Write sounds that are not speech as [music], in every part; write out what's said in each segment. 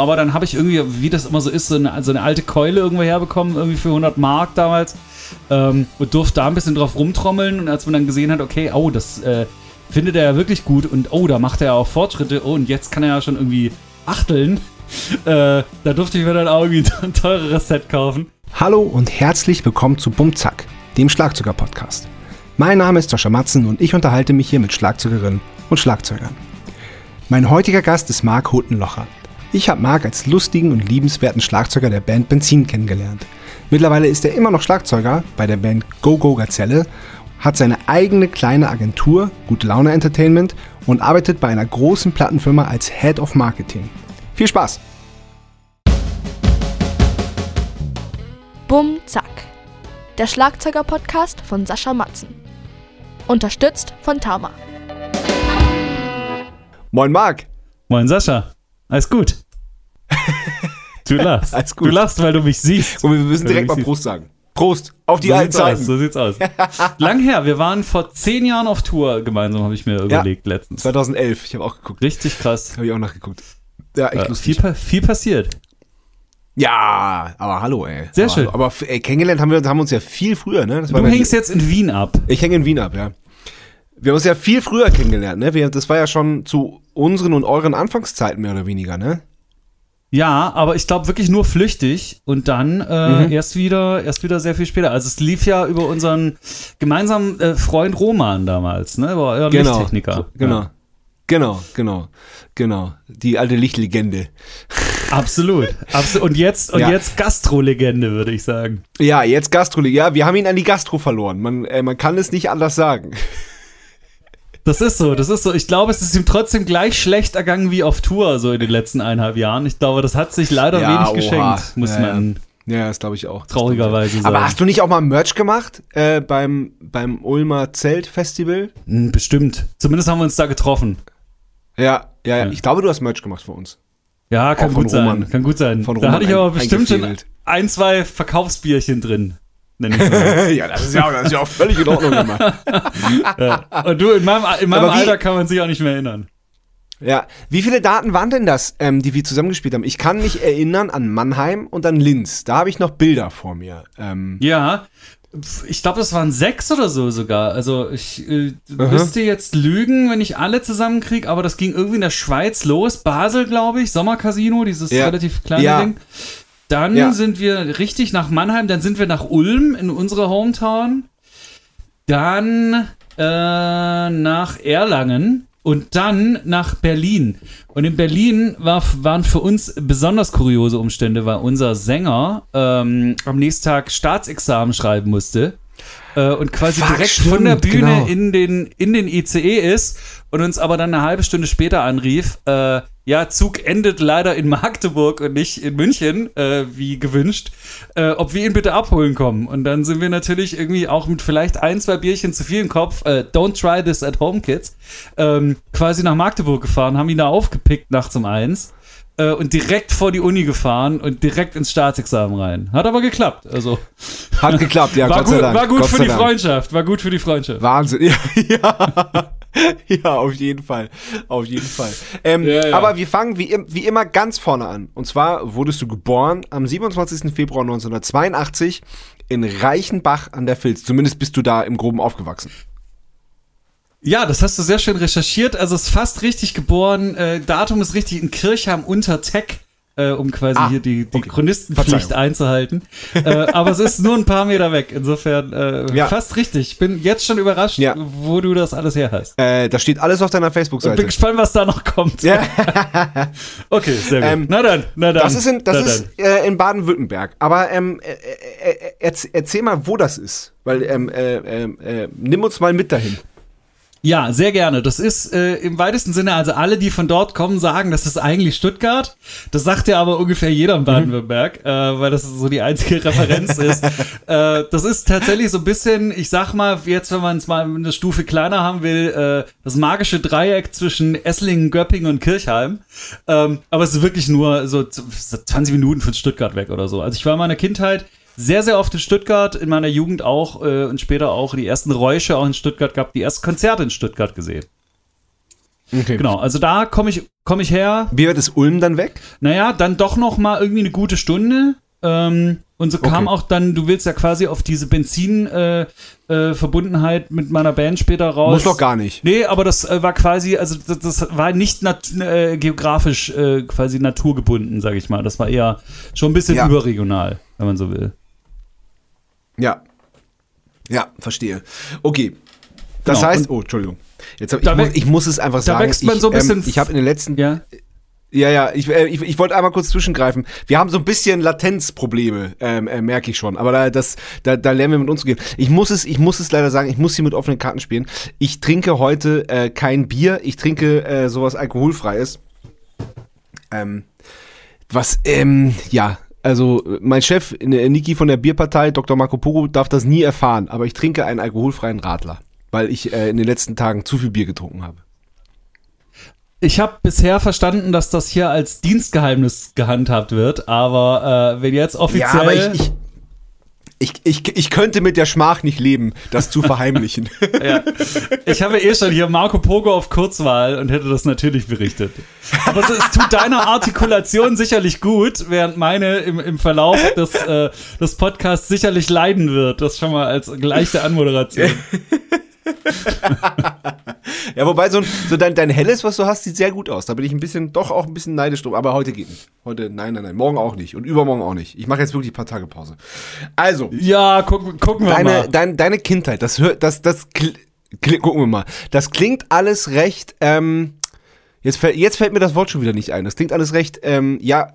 aber dann habe ich irgendwie, wie das immer so ist, so eine, so eine alte Keule irgendwo herbekommen, irgendwie für 100 Mark damals. Ähm, und durfte da ein bisschen drauf rumtrommeln. Und als man dann gesehen hat, okay, oh, das äh, findet er ja wirklich gut und oh, da macht er ja auch Fortschritte. Oh, und jetzt kann er ja schon irgendwie achteln. [laughs] Äh, da durfte ich mir dann auch irgendwie [laughs] ein teureres Set kaufen. Hallo und herzlich willkommen zu Bumzack, dem Schlagzeuger-Podcast. Mein Name ist Sascha Matzen und ich unterhalte mich hier mit Schlagzeugerinnen und Schlagzeugern. Mein heutiger Gast ist Marc Huttenlocher. Ich habe Marc als lustigen und liebenswerten Schlagzeuger der Band Benzin kennengelernt. Mittlerweile ist er immer noch Schlagzeuger bei der Band Go Go Gazelle, hat seine eigene kleine Agentur, Gute Laune Entertainment, und arbeitet bei einer großen Plattenfirma als Head of Marketing. Viel Spaß! Bum Zack. Der Schlagzeuger-Podcast von Sascha Matzen. Unterstützt von Tama. Moin Marc! Moin Sascha. Alles gut. Du lachst. Alles gut. Du lachst, weil du mich siehst. Und wir müssen direkt mal Prost sagen. Prost auf die so alten sieht's aus, Zeiten. so sieht's aus. [laughs] Lang her, wir waren vor zehn Jahren auf Tour gemeinsam, habe ich mir überlegt letztens. 2011, ich habe auch geguckt. Richtig krass. Habe ich auch nachgeguckt. Ja, echt Äh, viel, lustig. pa viel passiert. Ja, aber hallo, ey. Sehr aber, schön. Aber f- ey, kennengelernt haben wir haben uns ja viel früher, ne? Das Du hängst jetzt in Wien ab. Ich hänge in Wien ab, ja. Wir haben uns ja viel früher kennengelernt, ne? Wir, das war ja schon zu unseren und euren Anfangszeiten mehr oder weniger, ne? Ja, aber ich glaube wirklich nur flüchtig und dann äh, Mhm. erst wieder, erst wieder sehr viel später. Also es lief ja über unseren gemeinsamen äh, Freund Roman damals, ne? Über euren Lichttechniker. So, genau. Ja. Genau, genau, genau. Die alte Lichtlegende. Absolut. Absolut. Und jetzt, und Ja. jetzt Gastrolegende, würde ich sagen. Ja, jetzt Gastro. Ja, wir haben ihn an die Gastro verloren. Man, äh, man kann es nicht anders sagen. Das ist so, das ist so. Ich glaube, es ist ihm trotzdem gleich schlecht ergangen wie auf Tour, so in den letzten eineinhalb Jahren. Ich glaube, das hat sich leider Ja, wenig oha. geschenkt, muss Ja, man Ja, das glaube ich auch. Traurigerweise ich. Aber hast du nicht auch mal Merch gemacht äh, beim, beim Ulmer Zeltfestival? Hm, Bestimmt. Zumindest haben wir uns da getroffen. Ja, ja, ja. Ich glaube, du hast Merch gemacht für uns. Ja, kann gut sein. Roman. Kann gut sein. Von da Roman hatte ich aber bestimmt schon ein, zwei Verkaufsbierchen drin. [laughs] Ja, das ist ja, das ist ja auch völlig in Ordnung immer. [laughs] ja. Und du, in meinem, in meinem wie- Alter kann man sich auch nicht mehr erinnern. Ja, wie viele Daten waren denn das, ähm, die wir zusammengespielt haben? Ich kann mich erinnern an Mannheim und an Linz. Da habe ich noch Bilder vor mir. Ähm, Ja, ich glaube, das waren sechs oder so sogar. Also ich äh, müsste jetzt lügen, wenn ich alle zusammenkriege, aber das ging irgendwie in der Schweiz los. Basel, glaube ich, Sommercasino, dieses Ja. relativ kleine Ja. Ding. Dann Ja. sind wir richtig nach Mannheim, dann sind wir nach Ulm in unsere Hometown. Dann äh, nach Erlangen und dann nach Berlin. Und in Berlin war, waren für uns besonders kuriose Umstände, weil unser Sänger ähm, am nächsten Tag Staatsexamen schreiben musste. Äh, und quasi Fuck, direkt von der stimmt, Bühne genau. in, den, in den ICE ist und uns aber dann eine halbe Stunde später anrief, äh, ja, Zug endet leider in Magdeburg und nicht in München, äh, wie gewünscht, äh, ob wir ihn bitte abholen kommen. Und dann sind wir natürlich irgendwie auch mit vielleicht ein, zwei Bierchen zu viel im Kopf, äh, don't try this at home, kids, ähm, quasi nach Magdeburg gefahren, haben ihn da aufgepickt nachts um eins äh, und direkt vor die Uni gefahren und direkt ins Staatsexamen rein. Hat aber geklappt. Also hat geklappt, ja, war, Gott gut, sei Dank. war gut Gott für die Dank. Freundschaft. War gut für die Freundschaft. Wahnsinn. [laughs] Ja, ja. ja, auf jeden Fall. Auf jeden Fall. Ähm, Ja, ja. Aber wir fangen wie, wie immer ganz vorne an. Und zwar wurdest du geboren am 27. Februar 1982 in Reichenbach an der Filz. Zumindest bist du da im Groben aufgewachsen. Ja, das hast du sehr schön recherchiert. Also es ist fast richtig geboren. Äh, Datum ist richtig in Kirchheim unter Teck, äh, um quasi Ah, hier die, die okay. Chronistenpflicht einzuhalten. äh, aber es ist nur ein paar Meter weg. Insofern äh, Ja. fast richtig. Ich bin jetzt schon überrascht, Ja. wo du das alles her hast. Äh, da steht alles auf deiner Und bin Facebook-Seite. gespannt, was da noch kommt. Ja. [laughs] Okay, sehr gut. Ähm, na dann, na dann. Das ist in, das ist, äh, in Baden-Württemberg. Aber ähm, äh, äh, äh, erz, erzähl mal, wo das ist. Weil, ähm, äh, äh, äh, nimm uns mal mit dahin. Ja, sehr gerne. Das ist äh, im weitesten Sinne, also alle, die von dort kommen, sagen, das ist eigentlich Stuttgart. Das sagt ja aber ungefähr jeder in Baden-Württemberg, äh, weil das so die einzige [laughs] Referenz ist. Äh, das ist tatsächlich so ein bisschen, ich sag mal, jetzt, wenn man es mal eine Stufe kleiner haben will, äh, das magische Dreieck zwischen Esslingen, Göppingen und Kirchheim. Ähm, aber es ist wirklich nur so z- 20 Minuten von Stuttgart weg oder so. Also ich war in meiner Kindheit sehr, sehr oft in Stuttgart, in meiner Jugend auch äh, und später auch die ersten Räusche auch in Stuttgart gehabt, die ersten Konzerte in Stuttgart gesehen. Okay. Genau, also da komme ich, komm ich her. Wie wird es Ulm dann weg? Naja, dann doch noch mal irgendwie eine gute Stunde. Ähm, und so kam Okay. auch dann, du willst ja quasi auf diese Benzin-Verbundenheit äh, Verbundenheit mit meiner Band später raus. Muss doch gar nicht. Nee, aber das äh, war quasi, also das, das war nicht äh, geografisch äh, quasi naturgebunden, sage ich mal. Das war eher schon ein bisschen Ja. überregional, wenn man so will. Ja. Ja, verstehe. Okay. Das Genau, heißt, oh, Entschuldigung. Jetzt hab, ich, muss, ich muss es einfach da sagen. wächst man ich, so ein bisschen Ähm, ich habe in den letzten Ja. Ja, ja, ich, äh, ich, ich wollte einmal kurz zwischengreifen. Wir haben so ein bisschen Latenzprobleme, ähm, äh, merke ich schon. Aber da, das, da, da lernen wir mit uns zu gehen. Ich muss es, ich muss es leider sagen, ich muss hier mit offenen Karten spielen. Ich trinke heute äh, kein Bier, ich trinke äh, sowas alkoholfreies. Ähm, was, ähm, ja, also mein Chef, äh, Niki von der Bierpartei, Dr. Marco Poro, darf das nie erfahren. Aber ich trinke einen alkoholfreien Radler, weil ich äh, in den letzten Tagen zu viel Bier getrunken habe. Ich habe bisher verstanden, dass das hier als Dienstgeheimnis gehandhabt wird, aber äh, wenn jetzt offiziell. Ja, aber ich, ich, ich, ich, ich könnte mit der Schmach nicht leben, das zu verheimlichen. [laughs] Ja. Ich habe eh schon hier Marco Pogo auf Kurzwahl und hätte das natürlich berichtet. Aber es, es tut deiner Artikulation sicherlich gut, während meine im, im Verlauf des, äh, des Podcasts sicherlich leiden wird. Das schon mal als leichte Anmoderation. [laughs] [laughs] ja, wobei so, ein, so dein, dein helles, was du hast, sieht sehr gut aus. Da bin ich ein bisschen, doch auch ein bisschen neidisch drum. Aber heute geht nicht. Heute, nein, nein, nein. Morgen auch nicht. Und übermorgen auch nicht. Ich mache jetzt wirklich ein paar Tage Pause. Also, Ja, guck, gucken wir deine, mal. dein, deine Kindheit, das hört, das, das, gucken wir mal. Das klingt alles recht, ähm, jetzt, fällt- jetzt fällt mir das Wort schon wieder nicht ein. Das klingt alles recht, ähm, ja,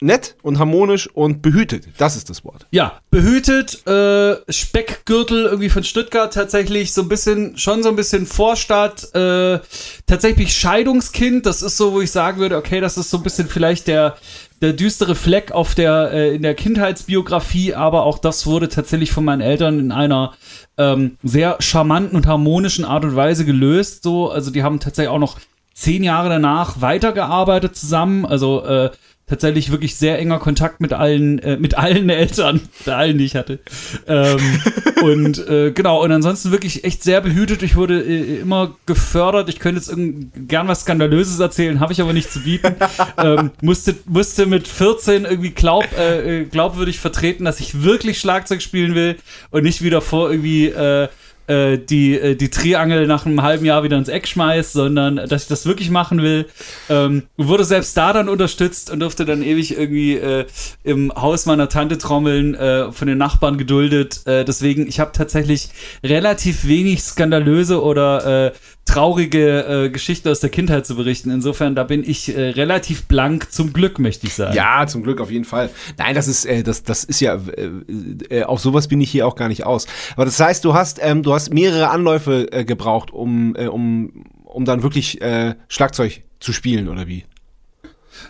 nett und harmonisch und behütet. Das ist das Wort. Ja, behütet, äh, Speckgürtel irgendwie von Stuttgart tatsächlich so ein bisschen, schon so ein bisschen Vorstadt, äh, tatsächlich Scheidungskind, das ist so, wo ich sagen würde, okay, das ist so ein bisschen vielleicht der, der düstere Fleck auf der, äh, in der Kindheitsbiografie, aber auch das wurde tatsächlich von meinen Eltern in einer ähm, sehr charmanten und harmonischen Art und Weise gelöst, so, also die haben tatsächlich auch noch zehn Jahre danach weitergearbeitet zusammen, also, äh, tatsächlich wirklich sehr enger Kontakt mit allen, äh, mit allen Eltern, [laughs] mit allen, die ich hatte. Ähm, [laughs] und äh, genau, und ansonsten wirklich echt sehr behütet. Ich wurde äh, immer gefördert. Ich könnte jetzt gern was Skandalöses erzählen, habe ich aber nicht zu bieten. [laughs] ähm, musste, musste mit 14 irgendwie glaub, äh, äh, glaubwürdig vertreten, dass ich wirklich Schlagzeug spielen will und nicht wieder vor irgendwie äh, die, äh, die Triangel nach einem halben Jahr wieder ins Eck schmeißt, sondern dass ich das wirklich machen will. Ähm, wurde selbst da dann unterstützt und durfte dann ewig irgendwie äh, im Haus meiner Tante trommeln, äh, von den Nachbarn geduldet. Äh, deswegen, ich habe tatsächlich relativ wenig skandalöse oder äh, traurige äh, Geschichten aus der Kindheit zu berichten. Insofern, da bin ich äh, relativ blank, zum Glück, möchte ich sagen. Ja, zum Glück auf jeden Fall. Nein, das ist, äh, das, das ist ja, äh, äh, auf sowas bin ich hier auch gar nicht aus. Aber das heißt, du hast, ähm, du hast mehrere Anläufe äh, gebraucht, um, um, um dann wirklich Schlagzeug zu spielen, oder wie?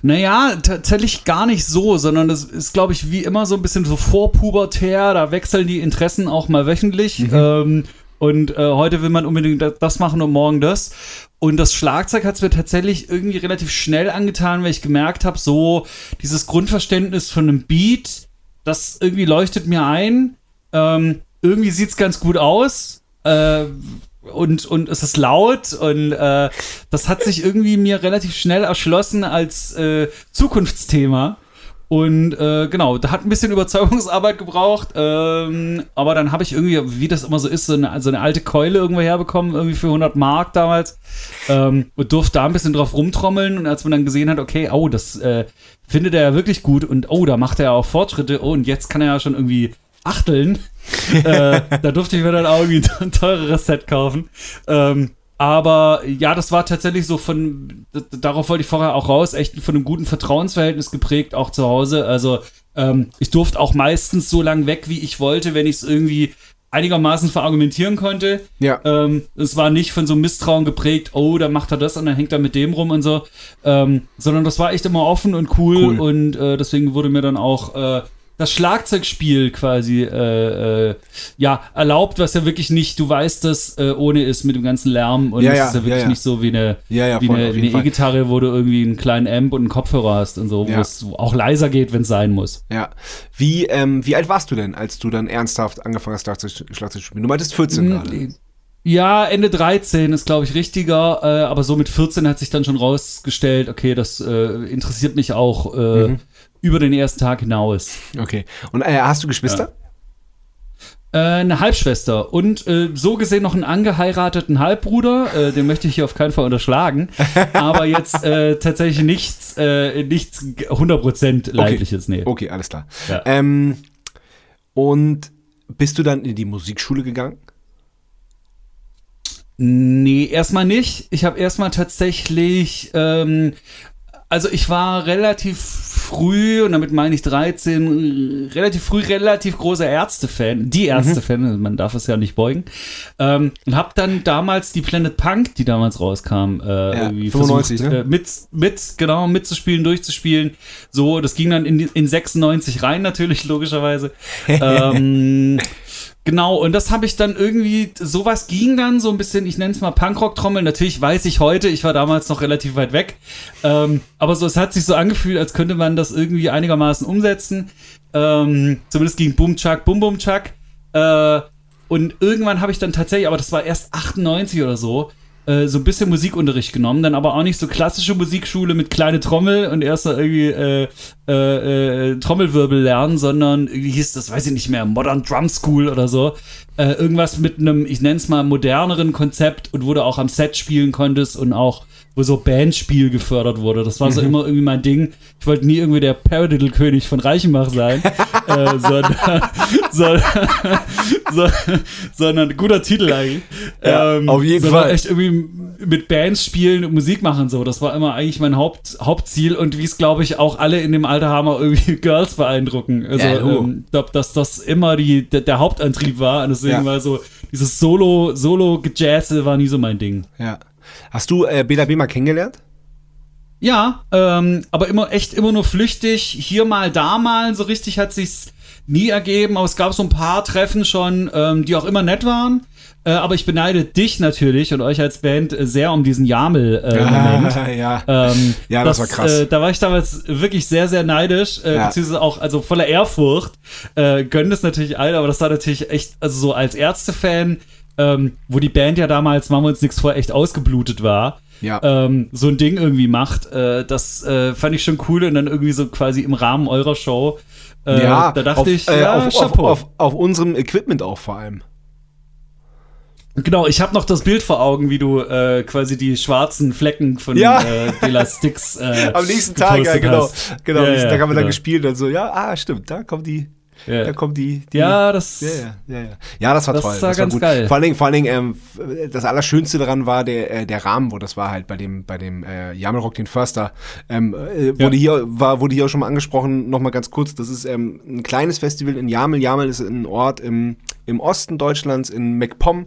Naja, tatsächlich gar nicht so, sondern das ist, glaube ich, wie immer so ein bisschen so vorpubertär. Da wechseln die Interessen auch mal wöchentlich. Ähm, und äh, heute will man unbedingt da- das machen und morgen das. Und das Schlagzeug hat es mir tatsächlich irgendwie relativ schnell angetan, weil ich gemerkt habe, so dieses Grundverständnis von einem Beat, das irgendwie leuchtet mir ein. Ähm, irgendwie sieht es ganz gut aus. Äh, und, und es ist laut und äh, das hat sich irgendwie mir relativ schnell erschlossen als äh, Zukunftsthema. Und äh, genau, da hat ein bisschen [laughs] Überzeugungsarbeit gebraucht, ähm, aber dann habe ich irgendwie, wie das immer so ist, so eine, so eine alte Keule irgendwo herbekommen, irgendwie für 100 Mark damals ähm, und durfte da ein bisschen drauf rumtrommeln. Und als man dann gesehen hat, okay, oh, das äh, findet er ja wirklich gut und oh, da macht er ja auch Fortschritte, oh, und jetzt kann er ja schon irgendwie achteln, [laughs] äh, da durfte ich mir dann auch irgendwie [laughs] ein teureres Set kaufen. Ähm, aber ja, das war tatsächlich so von, darauf wollte ich vorher auch raus, echt von einem guten Vertrauensverhältnis geprägt, auch zu Hause. Also ähm, ich durfte auch meistens so lang weg, wie ich wollte, wenn ich es irgendwie einigermaßen verargumentieren konnte. Ja. Ähm, es war nicht von so einem Misstrauen geprägt, oh, da macht er das und dann hängt er mit dem rum und so, ähm, sondern das war echt immer offen und cool, Cool. und äh, deswegen wurde mir dann auch äh, das Schlagzeugspiel quasi äh, äh, ja erlaubt, was ja wirklich nicht, du weißt das, äh, ohne ist mit dem ganzen Lärm und Ja, es ja, ist ja wirklich ja, ja. nicht so wie eine, wie voll, eine, eine. E-Gitarre, wo du irgendwie einen kleinen Amp und einen Kopfhörer hast und so, wo es auch leiser geht, wenn es sein muss. Ja. Wie, ähm, wie alt warst du denn, als du dann ernsthaft angefangen hast, Schlagzeug, Schlagzeug zu spielen? Du meintest 14 gerade. Mm, Ja, Ende 13 ist, glaube ich, richtiger, äh, aber so mit 14 hat sich dann schon rausgestellt, okay, das äh, interessiert mich auch äh, Mhm. Über den ersten Tag hinaus. Okay. Und äh, hast du Geschwister? Äh, eine Halbschwester und äh, so gesehen noch einen angeheirateten Halbbruder, äh, den möchte ich hier auf keinen Fall unterschlagen, [laughs] aber jetzt äh, tatsächlich nichts, nichts 100% leibliches, nee. Okay, alles klar. Ja. Ähm, und bist du dann in die Musikschule gegangen? Nee, erstmal nicht. Ich habe erstmal tatsächlich, ähm, also ich war relativ früh, und damit meine ich 13, relativ früh relativ großer Ärzte-Fan, die Ärzte-Fan, also man darf es ja nicht beugen, ähm, und habe dann damals die Planet Punk, die damals rauskam, äh, irgendwie 95, versucht, ne? äh, mit, mit, genau, mitzuspielen, durchzuspielen. So, das ging dann in, in 96 rein, natürlich, logischerweise. [laughs] ähm, Genau, und das habe ich dann irgendwie, sowas ging dann so ein bisschen, ich nenne es mal Punkrock-Trommel. Natürlich weiß ich heute, ich war damals noch relativ weit weg. Ähm, aber so, es hat sich so angefühlt, als könnte man das irgendwie einigermaßen umsetzen. Ähm, zumindest gegen Boom Chuck, Bum Bum Chuck. Äh, und irgendwann habe ich dann tatsächlich, aber das war erst 98 oder so, äh, so ein bisschen Musikunterricht genommen, dann aber auch nicht so klassische Musikschule mit kleine Trommel und erst mal irgendwie äh, äh, äh, Trommelwirbel lernen, sondern irgendwie hieß das, weiß ich nicht mehr, Modern Drum School oder so. Äh, irgendwas mit einem, ich nenne es mal, moderneren Konzept und wo du auch am Set spielen konntest und auch wo so Bandspiel gefördert wurde. Das war so immer irgendwie mein Ding. Ich wollte nie irgendwie der Paradiddle-König von Reichenbach sein, [laughs] äh, sondern, [laughs] sondern, so, sondern guter Titel eigentlich. Ja, auf jeden Fall. echt irgendwie mit Bands spielen und Musik machen so. Das war immer eigentlich mein Haupt, Hauptziel und wie es glaube ich auch alle in dem Alter haben, auch irgendwie [laughs] Girls beeindrucken. Also Ja, du. ähm, ich glaube, dass das immer die, der, der Hauptantrieb war und deswegen Ja. war so dieses Solo, Solo-Gejazze war nie so mein Ding. Ja. Hast du äh, Bela B mal kennengelernt? Ja, ähm, aber immer echt immer nur flüchtig. Hier mal, da mal. So richtig hat sich's nie ergeben. Aber es gab so ein paar Treffen schon, ähm, die auch immer nett waren. Äh, aber ich beneide dich natürlich und euch als Band äh, sehr um diesen Jamel-Moment. [laughs] ja. Ähm, Ja, das war krass. Äh, da war ich damals wirklich sehr, sehr neidisch, äh, Ja. beziehungsweise auch also voller Ehrfurcht. Äh, gönnen das natürlich alle, aber das war natürlich echt, also so als Ärzte-Fan, ähm, wo die Band ja damals, machen wir uns nichts vor, echt ausgeblutet war. Ja. Ähm, so ein Ding irgendwie macht, äh, das äh, fand ich schon cool und dann irgendwie so quasi im Rahmen eurer Show. Äh, ja, da dachte auf, ich, äh, ja, auf, auf, auf, auf unserem Equipment auch vor allem. Genau, ich habe noch das Bild vor Augen, wie du äh, quasi die schwarzen Flecken von Ja. äh, Dela Sticks äh, [laughs] Am nächsten Tag, ja, genau. genau Ja, da ja, haben wir dann genau. gespielt und so, ja, ah, stimmt, da kommt die, Ja. da kommt die, die Ja, das. Ja, ja, ja, ja. Das war Das toll. war ganz geil. Vor allen Dingen, vor allen Dingen ähm, das Allerschönste daran war der, äh, der Rahmen, wo das war halt bei dem, bei dem äh, Jamelrock den Förster. Ähm, äh, wurde hier, war, wurde hier auch schon mal angesprochen, nochmal ganz kurz. Das ist ähm, ein kleines Festival in Jamel. Jamel ist ein Ort im, im Osten Deutschlands, in MacPom,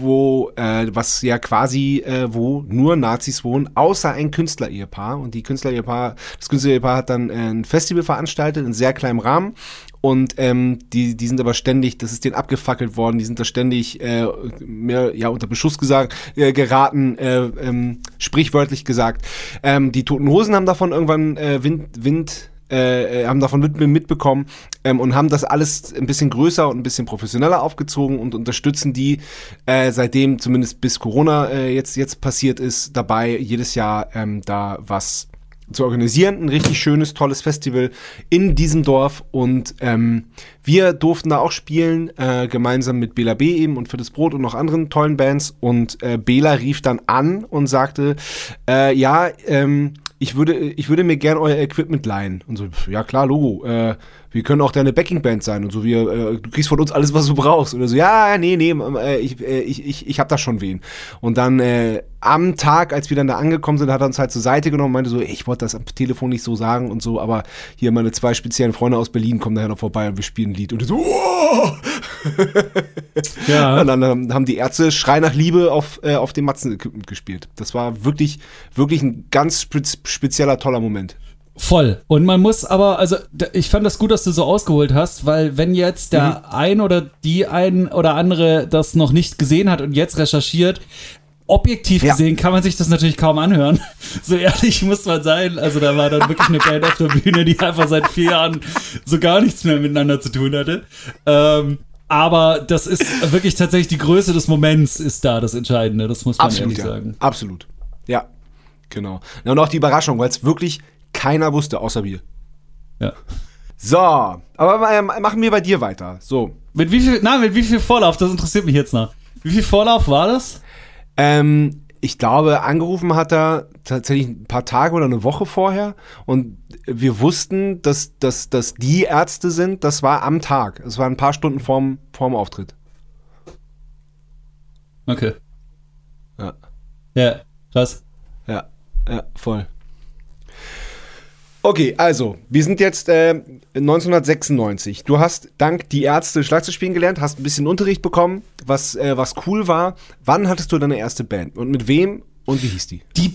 wo, äh, was ja quasi, äh, wo nur Nazis wohnen, außer ein Künstler-Ehepaar. Und die Künstler-Ehepaar, das Künstler-Ehepaar hat dann äh, ein Festival veranstaltet, in sehr kleinem Rahmen. Und ähm, die, die sind aber ständig, das ist denen abgefackelt worden, die sind da ständig äh, mehr ja unter Beschuss gesagt, äh, geraten, äh, ähm, sprichwörtlich gesagt. Ähm, die Toten Hosen haben davon irgendwann äh, Wind, Wind äh, äh, haben davon mit, mitbekommen ähm, und haben das alles ein bisschen größer und ein bisschen professioneller aufgezogen und unterstützen die äh, seitdem, zumindest bis Corona äh, jetzt, jetzt passiert ist, dabei jedes Jahr ähm, da was zu organisieren. Ein richtig schönes, tolles Festival in diesem Dorf. Und ähm, wir durften da auch spielen, äh, gemeinsam mit Bela B eben und Für das Brot und noch anderen tollen Bands. Und äh, Bela rief dann an und sagte, äh, ja, ähm, ich würde, ich würde mir gern euer Equipment leihen. Und so, ja klar, Logo. Äh, wir können auch deine Backingband sein und so. Wir, äh, du kriegst von uns alles, was du brauchst. Oder so, ja, nee, nee, äh, ich, äh, ich, ich, ich hab da schon wen. Und dann äh, am Tag, als wir dann da angekommen sind, hat er uns halt zur Seite genommen und meinte so, ey, ich wollte das am Telefon nicht so sagen und so, aber hier meine zwei speziellen Freunde aus Berlin kommen daher noch vorbei und wir spielen ein Lied. Und so, wow! Ja. [laughs] Und dann ähm, haben die Ärzte Schrei nach Liebe auf, äh, auf dem Matzen-Equipment gespielt. Das war wirklich, wirklich ein ganz spez spezieller, toller Moment. Voll. Und man muss aber, also ich fand das gut, dass du so ausgeholt hast, weil wenn jetzt der ein oder die ein oder andere das noch nicht gesehen hat und jetzt recherchiert, objektiv Ja. gesehen kann man sich das natürlich kaum anhören. [laughs] So ehrlich muss man sein. Also da war dann wirklich eine Band auf der Bühne, die einfach seit vier Jahren so gar nichts mehr miteinander zu tun hatte. Ähm, Aber das ist wirklich tatsächlich die Größe des Moments ist da das Entscheidende. Das muss man Absolut, ehrlich ja. sagen. Absolut. Ja, genau. Ja, Und auch die Überraschung, weil es wirklich keiner wusste, außer wir. Ja. So, aber ähm, machen wir bei dir weiter. So, Mit wie viel, na, mit wie viel Vorlauf? Das interessiert mich jetzt noch. Wie viel Vorlauf war das? Ähm, ich glaube, angerufen hat er tatsächlich ein paar Tage oder eine Woche vorher und wir wussten, dass, dass, dass die Ärzte sind, das war am Tag. Es war ein paar Stunden vorm, vorm Auftritt. Okay. Ja, Ja, krass. ja, ja, voll. Okay, also, wir sind jetzt äh, 1996. Du hast dank die Ärzte Schlagzeug spielen gelernt, hast ein bisschen Unterricht bekommen, was, äh, was cool war. Wann hattest du deine erste Band und mit wem und wie hieß die? Die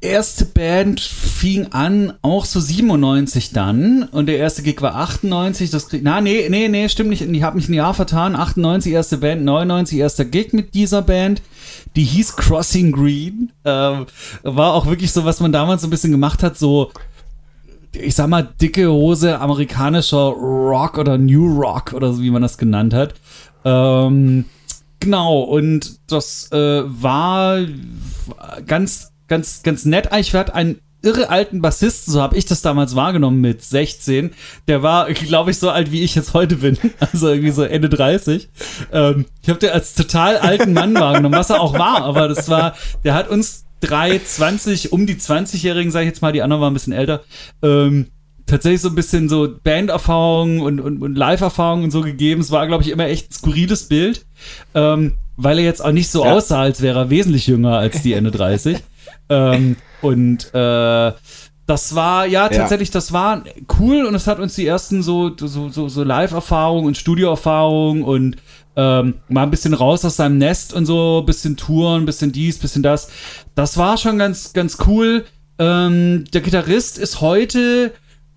erste Band fing an, auch so 97 dann. Und der erste Gig war 98. Das krieg, na, nee, nee, nee, stimmt nicht. Ich habe mich ein Jahr vertan. 98 erste Band, 99 erster Gig mit dieser Band. Die hieß Crossing Green. Ähm, war auch wirklich so, was man damals so ein bisschen gemacht hat, so ich sag mal, dicke Hose amerikanischer Rock oder New Rock oder so, wie man das genannt hat. Ähm, genau, und das äh, war ganz, ganz, ganz nett. Ich hatte einen irre alten Bassisten, so habe ich das damals wahrgenommen mit 16. Der war, glaube ich, so alt wie ich jetzt heute bin. [laughs] Also irgendwie so Ende 30. Ähm, ich habe den als total alten Mann wahrgenommen, was er auch war, aber das war, der hat uns drei 20, um die 20-Jährigen, sage ich jetzt mal, die anderen waren ein bisschen älter, ähm, tatsächlich so ein bisschen so Banderfahrung und, und, und Live-Erfahrung und so gegeben. Es war, glaube ich, immer echt ein skurriles Bild, ähm, weil er jetzt auch nicht so Ja. aussah, als wäre er wesentlich jünger als die Ende 30. [laughs] ähm, und äh, das war, ja, tatsächlich, das war cool und es hat uns die ersten so, so, so, so Live-Erfahrungen und Studio-Erfahrungen und ähm, mal ein bisschen raus aus seinem Nest und so, bisschen Touren, bisschen dies, bisschen das. Das war schon ganz, ganz cool. Ähm, der Gitarrist ist heute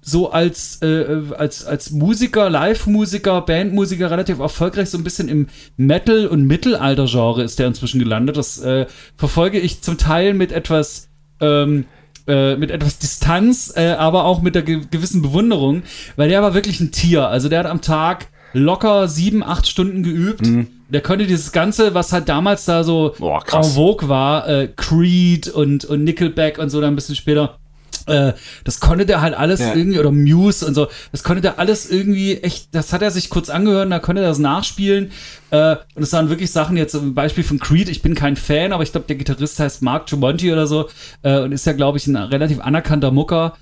so als, äh, als, als Musiker, Live-Musiker, Bandmusiker relativ erfolgreich, so ein bisschen im Metal- und Mittelalter-Genre ist der inzwischen gelandet. Das äh, verfolge ich zum Teil mit etwas, ähm, äh, mit etwas Distanz, äh, aber auch mit ge gewissen Bewunderung, weil der war wirklich ein Tier. Also der hat am Tag locker sieben, acht Stunden geübt. Der konnte dieses Ganze, was halt damals da so Boah, en vogue war, äh, Creed und, und Nickelback und so dann ein bisschen später, äh, das konnte der halt alles Ja. irgendwie, oder Muse und so, das konnte der alles irgendwie echt, das hat er sich kurz angehört, und da konnte er das nachspielen. Äh, und es waren wirklich Sachen, jetzt ein Beispiel von Creed, ich bin kein Fan, aber ich glaube, der Gitarrist heißt Mark Tremonti oder so äh, und ist ja, glaube ich, ein relativ anerkannter Mucker.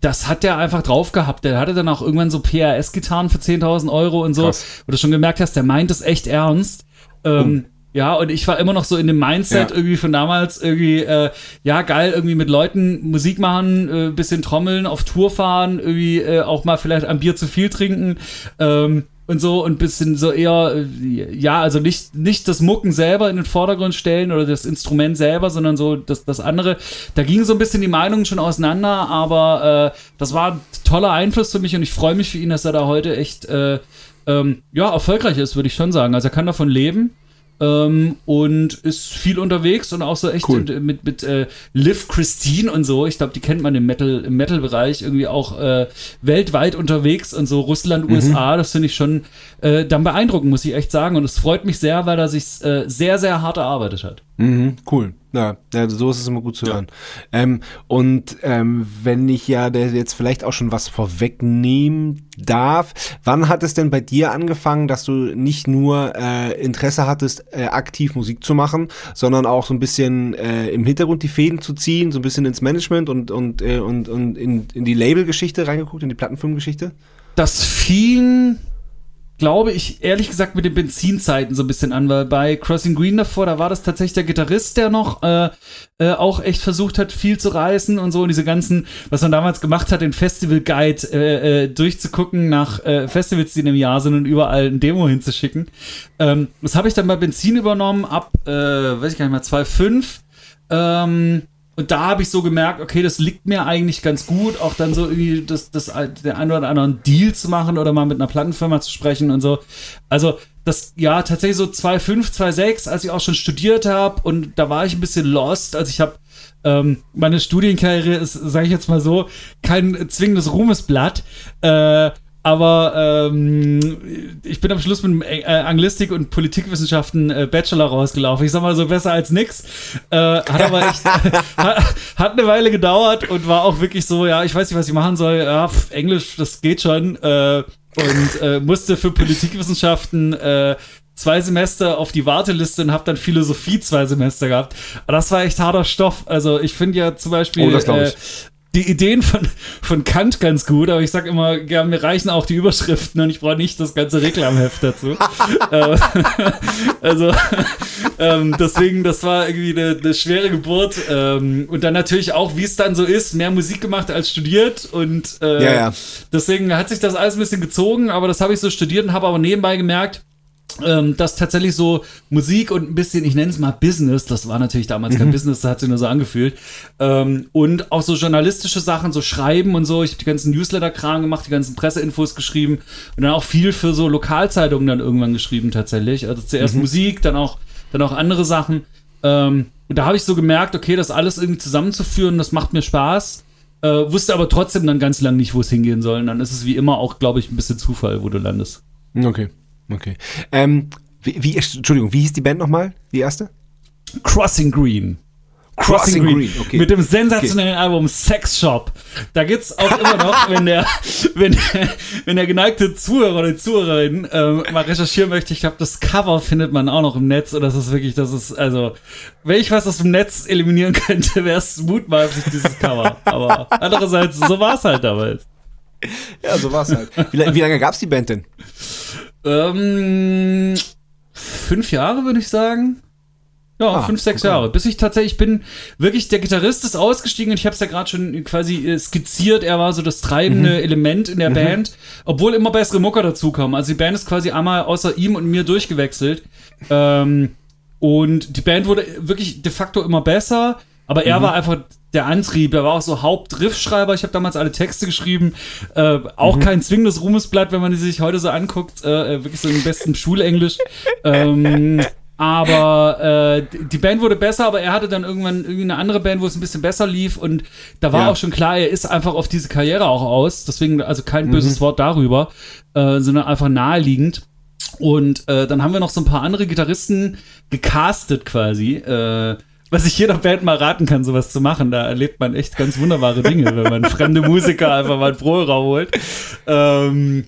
Das hat der einfach drauf gehabt. Der hatte dann auch irgendwann so PRS-Gitarren für 10.000 Euro und so, Krass. wo du schon gemerkt hast, der meint es echt ernst. Ähm, Ja, und ich war immer noch so in dem Mindset Ja. irgendwie von damals, irgendwie, äh, ja, geil, irgendwie mit Leuten Musik machen, äh, bisschen trommeln, auf Tour fahren, irgendwie äh, auch mal vielleicht ein Bier zu viel trinken ähm, und so und bisschen so eher, äh, ja, also nicht, nicht das Mucken selber in den Vordergrund stellen oder das Instrument selber, sondern so das, das andere. Da gingen so ein bisschen die Meinungen schon auseinander, aber äh, das war ein toller Einfluss für mich und ich freue mich für ihn, dass er da heute echt, äh, ähm, ja, erfolgreich ist, würde ich schon sagen. Also er kann davon leben. Ähm, und ist viel unterwegs und auch so echt Cool. mit, mit, äh, Liv Christine und so. Ich glaube, die kennt man im Metal, im Metal-Bereich irgendwie auch äh, weltweit unterwegs und so Russland, USA, das finde ich schon äh, dann beeindruckend, muss ich echt sagen. Und es freut mich sehr, weil er sich äh, sehr, sehr hart erarbeitet hat. Mhm, cool. Ja, ja, so ist es immer gut zu hören. Ähm, und ähm, wenn ich ja jetzt vielleicht auch schon was vorwegnehmen darf, wann hat es denn bei dir angefangen, dass du nicht nur äh, Interesse hattest, äh, aktiv Musik zu machen, sondern auch so ein bisschen äh, im Hintergrund die Fäden zu ziehen, so ein bisschen ins Management und, und, äh, und, und in, in die Labelgeschichte reingeguckt, in die Plattenfilmgeschichte? Das fing, glaube ich, ehrlich gesagt mit den Benzinzeiten so ein bisschen an, weil bei Crossing Green davor, da war das tatsächlich der Gitarrist, der noch äh, äh, auch echt versucht hat, viel zu reißen und so und diese ganzen, was man damals gemacht hat, den Festival Guide äh, äh, durchzugucken nach äh, Festivals, die in einem Jahr sind und überall ein Demo hinzuschicken. Ähm, das habe ich dann bei Benzin übernommen ab, äh, weiß ich gar nicht mehr, 2,5. Ähm, und da habe ich so gemerkt, okay, das liegt mir eigentlich ganz gut, auch dann so irgendwie das, das, der ein oder anderen Deal zu machen oder mal mit einer Plattenfirma zu sprechen und so. Also das, ja, tatsächlich so 2,5, 2,6, als ich auch schon studiert habe und da war ich ein bisschen lost. Also ich habe ähm, meine Studienkarriere ist, sage ich jetzt mal so, kein zwingendes Ruhmesblatt. Äh, aber ähm, ich bin am Schluss mit äh, Anglistik und Politikwissenschaften äh, Bachelor rausgelaufen. Ich sag mal so besser als nix. Äh, hat aber echt [laughs] [laughs] hat, hat, eine Weile gedauert und war auch wirklich so, ja, ich weiß nicht, was ich machen soll. Ja, pf, Englisch, das geht schon. Äh, und äh, musste für Politikwissenschaften zwei Semester auf die Warteliste und habe dann Philosophie zwei Semester gehabt. Aber das war echt harter Stoff. Also ich finde ja zum Beispiel oh, äh, die Ideen von, von Kant ganz gut, aber ich sag immer, ja, mir reichen auch die Überschriften und ich brauche nicht das ganze Reklamheft dazu. [laughs] Äh, also ähm, deswegen, das war irgendwie eine, eine schwere Geburt. Ähm, und dann natürlich auch, wie es dann so ist, mehr Musik gemacht als studiert. Und äh, ja, ja. deswegen hat sich das alles ein bisschen gezogen, aber das habe ich so studiert und habe aber nebenbei gemerkt, ähm, dass tatsächlich so Musik und ein bisschen, ich nenne es mal Business, das war natürlich damals mhm. kein Business, das hat sich nur so angefühlt. Ähm, und auch so journalistische Sachen, so Schreiben und so. Ich habe die ganzen Newsletter-Kram gemacht, die ganzen Presseinfos geschrieben und dann auch viel für so Lokalzeitungen dann irgendwann geschrieben tatsächlich. Also zuerst mhm. Musik, dann auch, dann auch andere Sachen. Ähm, und da habe ich so gemerkt, okay, das alles irgendwie zusammenzuführen, das macht mir Spaß. Äh, wusste aber trotzdem dann ganz lang nicht, wo es hingehen soll. Und dann ist es wie immer auch, glaube ich, ein bisschen Zufall, wo du landest. Okay. Okay. Ähm, wie, wie, Entschuldigung, wie hieß die Band nochmal? Die erste? Crossing Green. Crossing, Crossing Green, Green. Okay. Mit dem sensationellen okay. Album Sex Shop. Da gibt's auch immer noch, wenn der, [laughs] wenn, der, wenn der geneigte Zuhörer oder Zuhörerin ähm, mal recherchieren möchte, ich glaube, das Cover findet man auch noch im Netz und das ist wirklich, das ist, also, wenn ich was aus dem Netz eliminieren könnte, wäre es mutmaßlich dieses Cover. Aber andererseits, so war es halt damals. Ja, so war es halt. Wie, wie lange gab's die Band denn? Ähm, fünf Jahre, würde ich sagen. Ja, ah, fünf, sechs okay. Jahre. Bis ich tatsächlich bin, wirklich, der Gitarrist ist ausgestiegen und ich habe es ja gerade schon quasi äh, skizziert. Er war so das treibende mhm. Element in der mhm. Band, obwohl immer bessere Mucker dazukommen. Also die Band ist quasi einmal außer ihm und mir durchgewechselt. Ähm, und die Band wurde wirklich de facto immer besser, aber er mhm. war einfach der Antrieb. Er war auch so Hauptriffschreiber. Ich habe damals alle Texte geschrieben. Äh, auch mhm. kein zwingendes Ruhmesblatt, wenn man die sich heute so anguckt. Äh, äh wirklich so im besten Schulenglisch. ähm, aber äh, die Band wurde besser, aber er hatte dann irgendwann irgendwie eine andere Band, wo es ein bisschen besser lief und da war ja. auch schon klar, er ist einfach auf diese Karriere auch aus. Deswegen also kein böses mhm. Wort darüber, äh, sondern einfach naheliegend. Und äh, dann haben wir noch so ein paar andere Gitarristen gecastet quasi. Äh, was ich jeder Band mal raten kann, sowas zu machen. Da erlebt man echt ganz wunderbare Dinge, wenn man fremde Musiker einfach mal ein Pro holt. Ähm,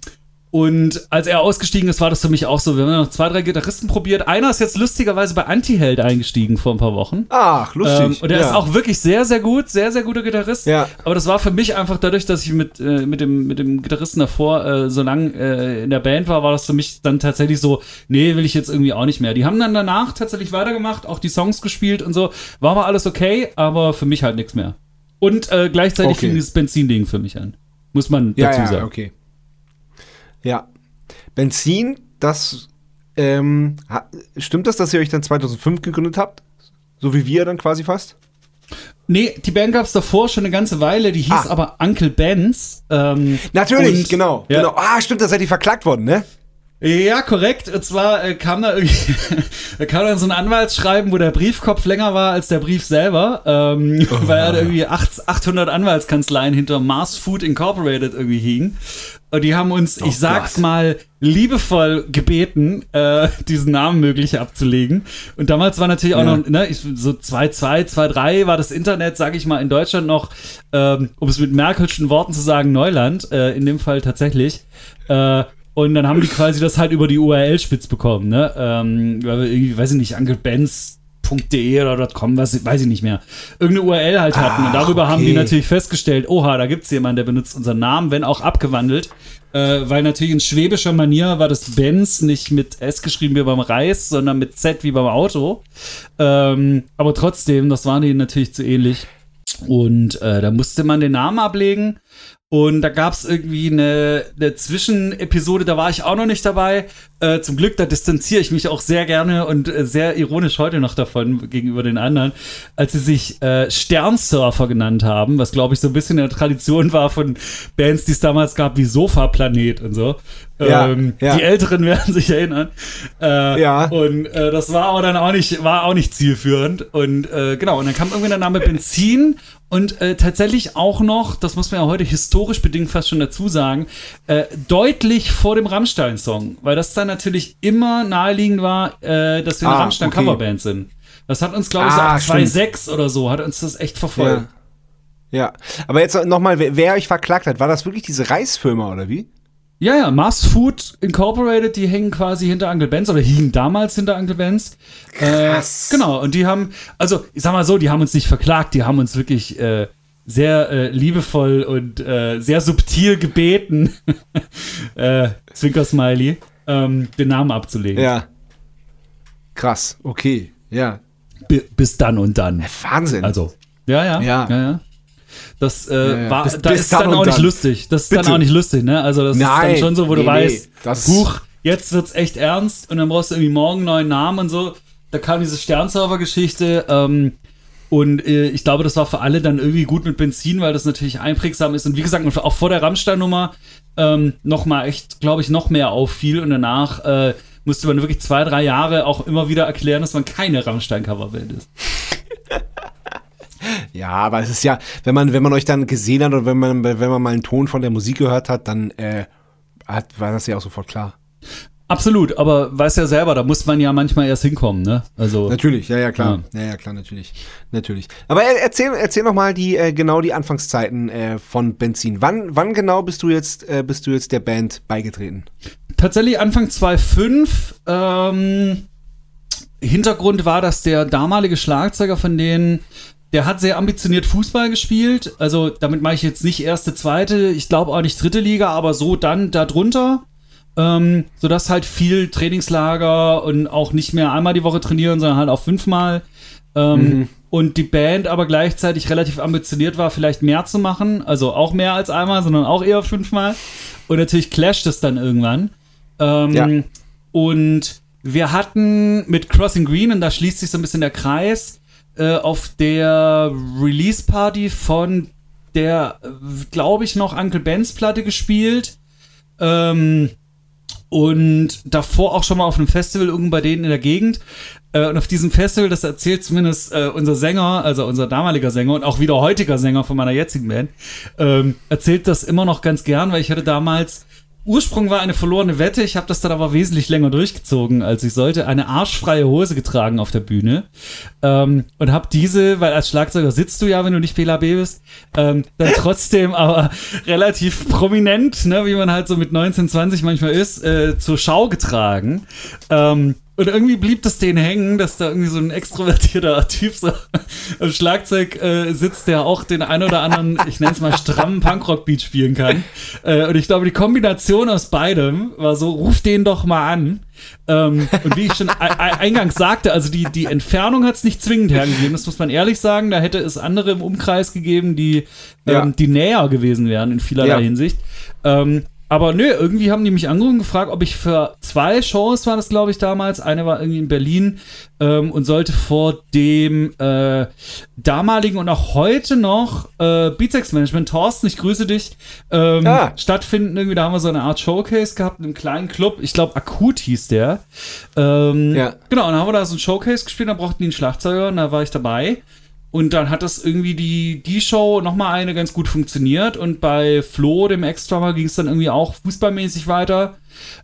und als er ausgestiegen ist, war das für mich auch so. Wir haben noch zwei, drei Gitarristen probiert. Einer ist jetzt lustigerweise bei Antiheld eingestiegen vor ein paar Wochen. Ach, lustig. Ähm, und er ja. ist auch wirklich sehr, sehr gut, sehr, sehr guter Gitarrist. Ja. Aber das war für mich einfach dadurch, dass ich mit, äh, mit, dem, mit dem Gitarristen davor äh, so lang äh, in der Band war, war das für mich dann tatsächlich so, nee, will ich jetzt irgendwie auch nicht mehr. Die haben dann danach tatsächlich weitergemacht, auch die Songs gespielt und so. War aber alles okay, aber für mich halt nichts mehr. Und äh, gleichzeitig okay. fing dieses Benzin-Ding für mich an. Muss man dazu ja, sagen. okay. Ja. Benzin, das ähm, stimmt das, dass ihr euch dann 2005 gegründet habt? So wie wir dann quasi fast? Nee, die Band gab es davor schon eine ganze Weile, die hieß ah. aber Uncle Ben's. Ähm, Natürlich, und, genau, ja. genau. Ah, stimmt, da seid ihr verklagt worden, ne? Ja, korrekt. Und zwar äh, kam da irgendwie [laughs] da kam dann so ein Anwaltsschreiben, wo der Briefkopf länger war als der Brief selber, ähm, oh. weil er irgendwie 800 Anwaltskanzleien hinter Mars Food Incorporated irgendwie hing. Und die haben uns, oh ich sag's Gott. mal, liebevoll gebeten, äh, diesen Namen möglich abzulegen. Und damals war natürlich auch ja. noch, ne, ich, so 2.2, 2.3 war das Internet, sag ich mal, in Deutschland noch, ähm, um es mit Merkelschen Worten zu sagen, Neuland, äh, in dem Fall tatsächlich. Äh, und dann haben die quasi das halt über die URL spitz bekommen, ne? Ähm, irgendwie, weiß ich nicht, Uncle Benz .de oder .com, was, weiß ich nicht mehr, irgendeine URL halt hatten. und darüber okay. haben die natürlich festgestellt, oha, da gibt es jemanden, der benutzt unseren Namen, wenn auch abgewandelt. Äh, weil natürlich in schwäbischer Manier war das Benz nicht mit S geschrieben wie beim Reis, sondern mit Z wie beim Auto. Ähm, aber trotzdem, das waren denen natürlich zu ähnlich. Und äh, da musste man den Namen ablegen. Und da gab es irgendwie eine, eine Zwischenepisode, da war ich auch noch nicht dabei, äh, zum Glück, da distanziere ich mich auch sehr gerne und äh, sehr ironisch heute noch davon gegenüber den anderen, als sie sich äh, Sternsurfer genannt haben, was glaube ich so ein bisschen eine Tradition war von Bands, die es damals gab, wie Sofa-Planet und so. Ja, ähm, ja. Die Älteren werden sich erinnern. Äh, Ja. Und äh, das war aber dann auch nicht, war auch nicht zielführend. Und äh, genau, und dann kam irgendwie der Name Benzin und äh, tatsächlich auch noch, das muss man ja heute historisch bedingt fast schon dazu sagen, äh, deutlich vor dem Rammstein-Song, weil das dann natürlich immer naheliegend war, äh, dass wir eine Ah, Rammstein-Coverband sind. Das hat uns, glaube ich, so Ah, ab 2.6 oder so, hat uns das echt verfolgt. Ja. ja. Aber jetzt nochmal, wer, wer euch verklagt hat, war das wirklich diese Reisfirma oder wie? Ja, ja, Mars Food Incorporated, die hängen quasi hinter Uncle Benz oder hingen damals hinter Uncle Benz. Krass. Äh, genau, und die haben, also ich sag mal so, die haben uns nicht verklagt, die haben uns wirklich äh, sehr äh, liebevoll und äh, sehr subtil gebeten, [laughs] äh, Zwinker-Smiley, ähm, den Namen abzulegen. Ja. Krass, okay. Ja. Bi- bis dann und dann. Wahnsinn. Also, ja, ja, Ja. ja, ja. Das äh, Ja, ja. war, Bis- da bis ist dann dann auch nicht dann. lustig. Das ist Bitte. dann auch nicht lustig, ne? Also das ist Nein. dann schon so, wo du Nee, nee. weißt, Das- Huch, jetzt wird's echt ernst und dann brauchst du irgendwie morgen einen neuen Namen und so. Da kam diese Sternserver-Geschichte ähm, und äh, ich glaube, das war für alle dann irgendwie gut mit Benzin, weil das natürlich einprägsam ist und wie gesagt, auch vor der Rammstein-Nummer ähm, noch mal echt, glaube ich, noch mehr auffiel und danach äh, musste man wirklich zwei, drei Jahre auch immer wieder erklären, dass man keine Rammstein-Coverband ist. Ja, aber es ist ja, wenn man, wenn man euch dann gesehen hat oder wenn man, wenn man mal einen Ton von der Musik gehört hat, dann äh, hat, war das ja auch sofort klar. Absolut, aber weiß ja selber, da muss man ja manchmal erst hinkommen, ne? Also Natürlich, ja, ja, klar. Ja, ja, klar, natürlich. Natürlich. Aber er- erzähl, erzähl noch mal die, äh, genau die Anfangszeiten äh, von Benzin. Wann, wann genau bist du jetzt, äh, bist du jetzt der Band beigetreten? tatsächlich Anfang 2005. Ähm, Hintergrund war, dass der damalige Schlagzeuger von denen, der hat sehr ambitioniert Fußball gespielt. Also damit mache ich jetzt nicht erste, zweite, ich glaube auch nicht dritte Liga, aber so dann darunter. Ähm, sodass halt viel Trainingslager und auch nicht mehr einmal die Woche trainieren, sondern halt auch fünfmal. Ähm, Und die Band aber gleichzeitig relativ ambitioniert war, vielleicht mehr zu machen. Also auch mehr als einmal, sondern auch eher fünfmal. Und natürlich clasht es dann irgendwann. Ähm, Ja. Und wir hatten mit Crossing Green, und da schließt sich so ein bisschen der Kreis, äh, auf der Release-Party von der, glaube ich, noch Uncle Ben's Platte gespielt. Ähm, und davor auch schon mal auf einem Festival irgendwo bei denen in der Gegend. Äh, und auf diesem Festival, das erzählt zumindest äh, unser Sänger, also unser damaliger Sänger und auch wieder heutiger Sänger von meiner jetzigen Band, ähm, erzählt das immer noch ganz gern, weil ich hatte damals Ursprung war eine verlorene Wette, ich habe das dann aber wesentlich länger durchgezogen, als ich sollte, eine arschfreie Hose getragen auf der Bühne. Ähm, und habe diese, weil als Schlagzeuger sitzt du ja, wenn du nicht PLAB bist, ähm, dann trotzdem aber relativ prominent, ne, wie man halt so mit 19, 20 manchmal ist, äh, zur Schau getragen. Ähm, und irgendwie blieb das denen hängen, dass da irgendwie so ein extrovertierter [laughs] Typ so am Schlagzeug äh, sitzt, der auch den ein oder anderen, ich nenne es mal strammen Punkrock-Beat spielen kann. Äh, und ich glaube, die Kombination aus beidem war so, ruf den doch mal an. Ähm, und wie ich schon ei- ei- eingangs sagte, also die, die Entfernung hat es nicht zwingend hergegeben, das muss man ehrlich sagen. Da hätte es andere im Umkreis gegeben, die, Ja. ähm, die näher gewesen wären in vielerlei Ja. Hinsicht. Ähm, aber nö, irgendwie haben die mich angerufen und gefragt, ob ich für zwei Shows war das, glaube ich, damals. Eine war irgendwie in Berlin ähm, und sollte vor dem äh, damaligen und auch heute noch äh, Beatsex Management, Thorsten, ich grüße dich, ähm, Ah. stattfinden. Irgendwie, da haben wir so eine Art Showcase gehabt in einem kleinen Club. Ich glaube, Akut hieß der. Ähm, Ja. Genau, und dann haben wir da so ein Showcase gespielt, da brauchten die einen Schlagzeuger und da war ich dabei. Und dann hat das irgendwie die, die Show nochmal eine ganz gut funktioniert. Und bei Flo, dem Ex-Drummer, ging es dann irgendwie auch fußballmäßig weiter.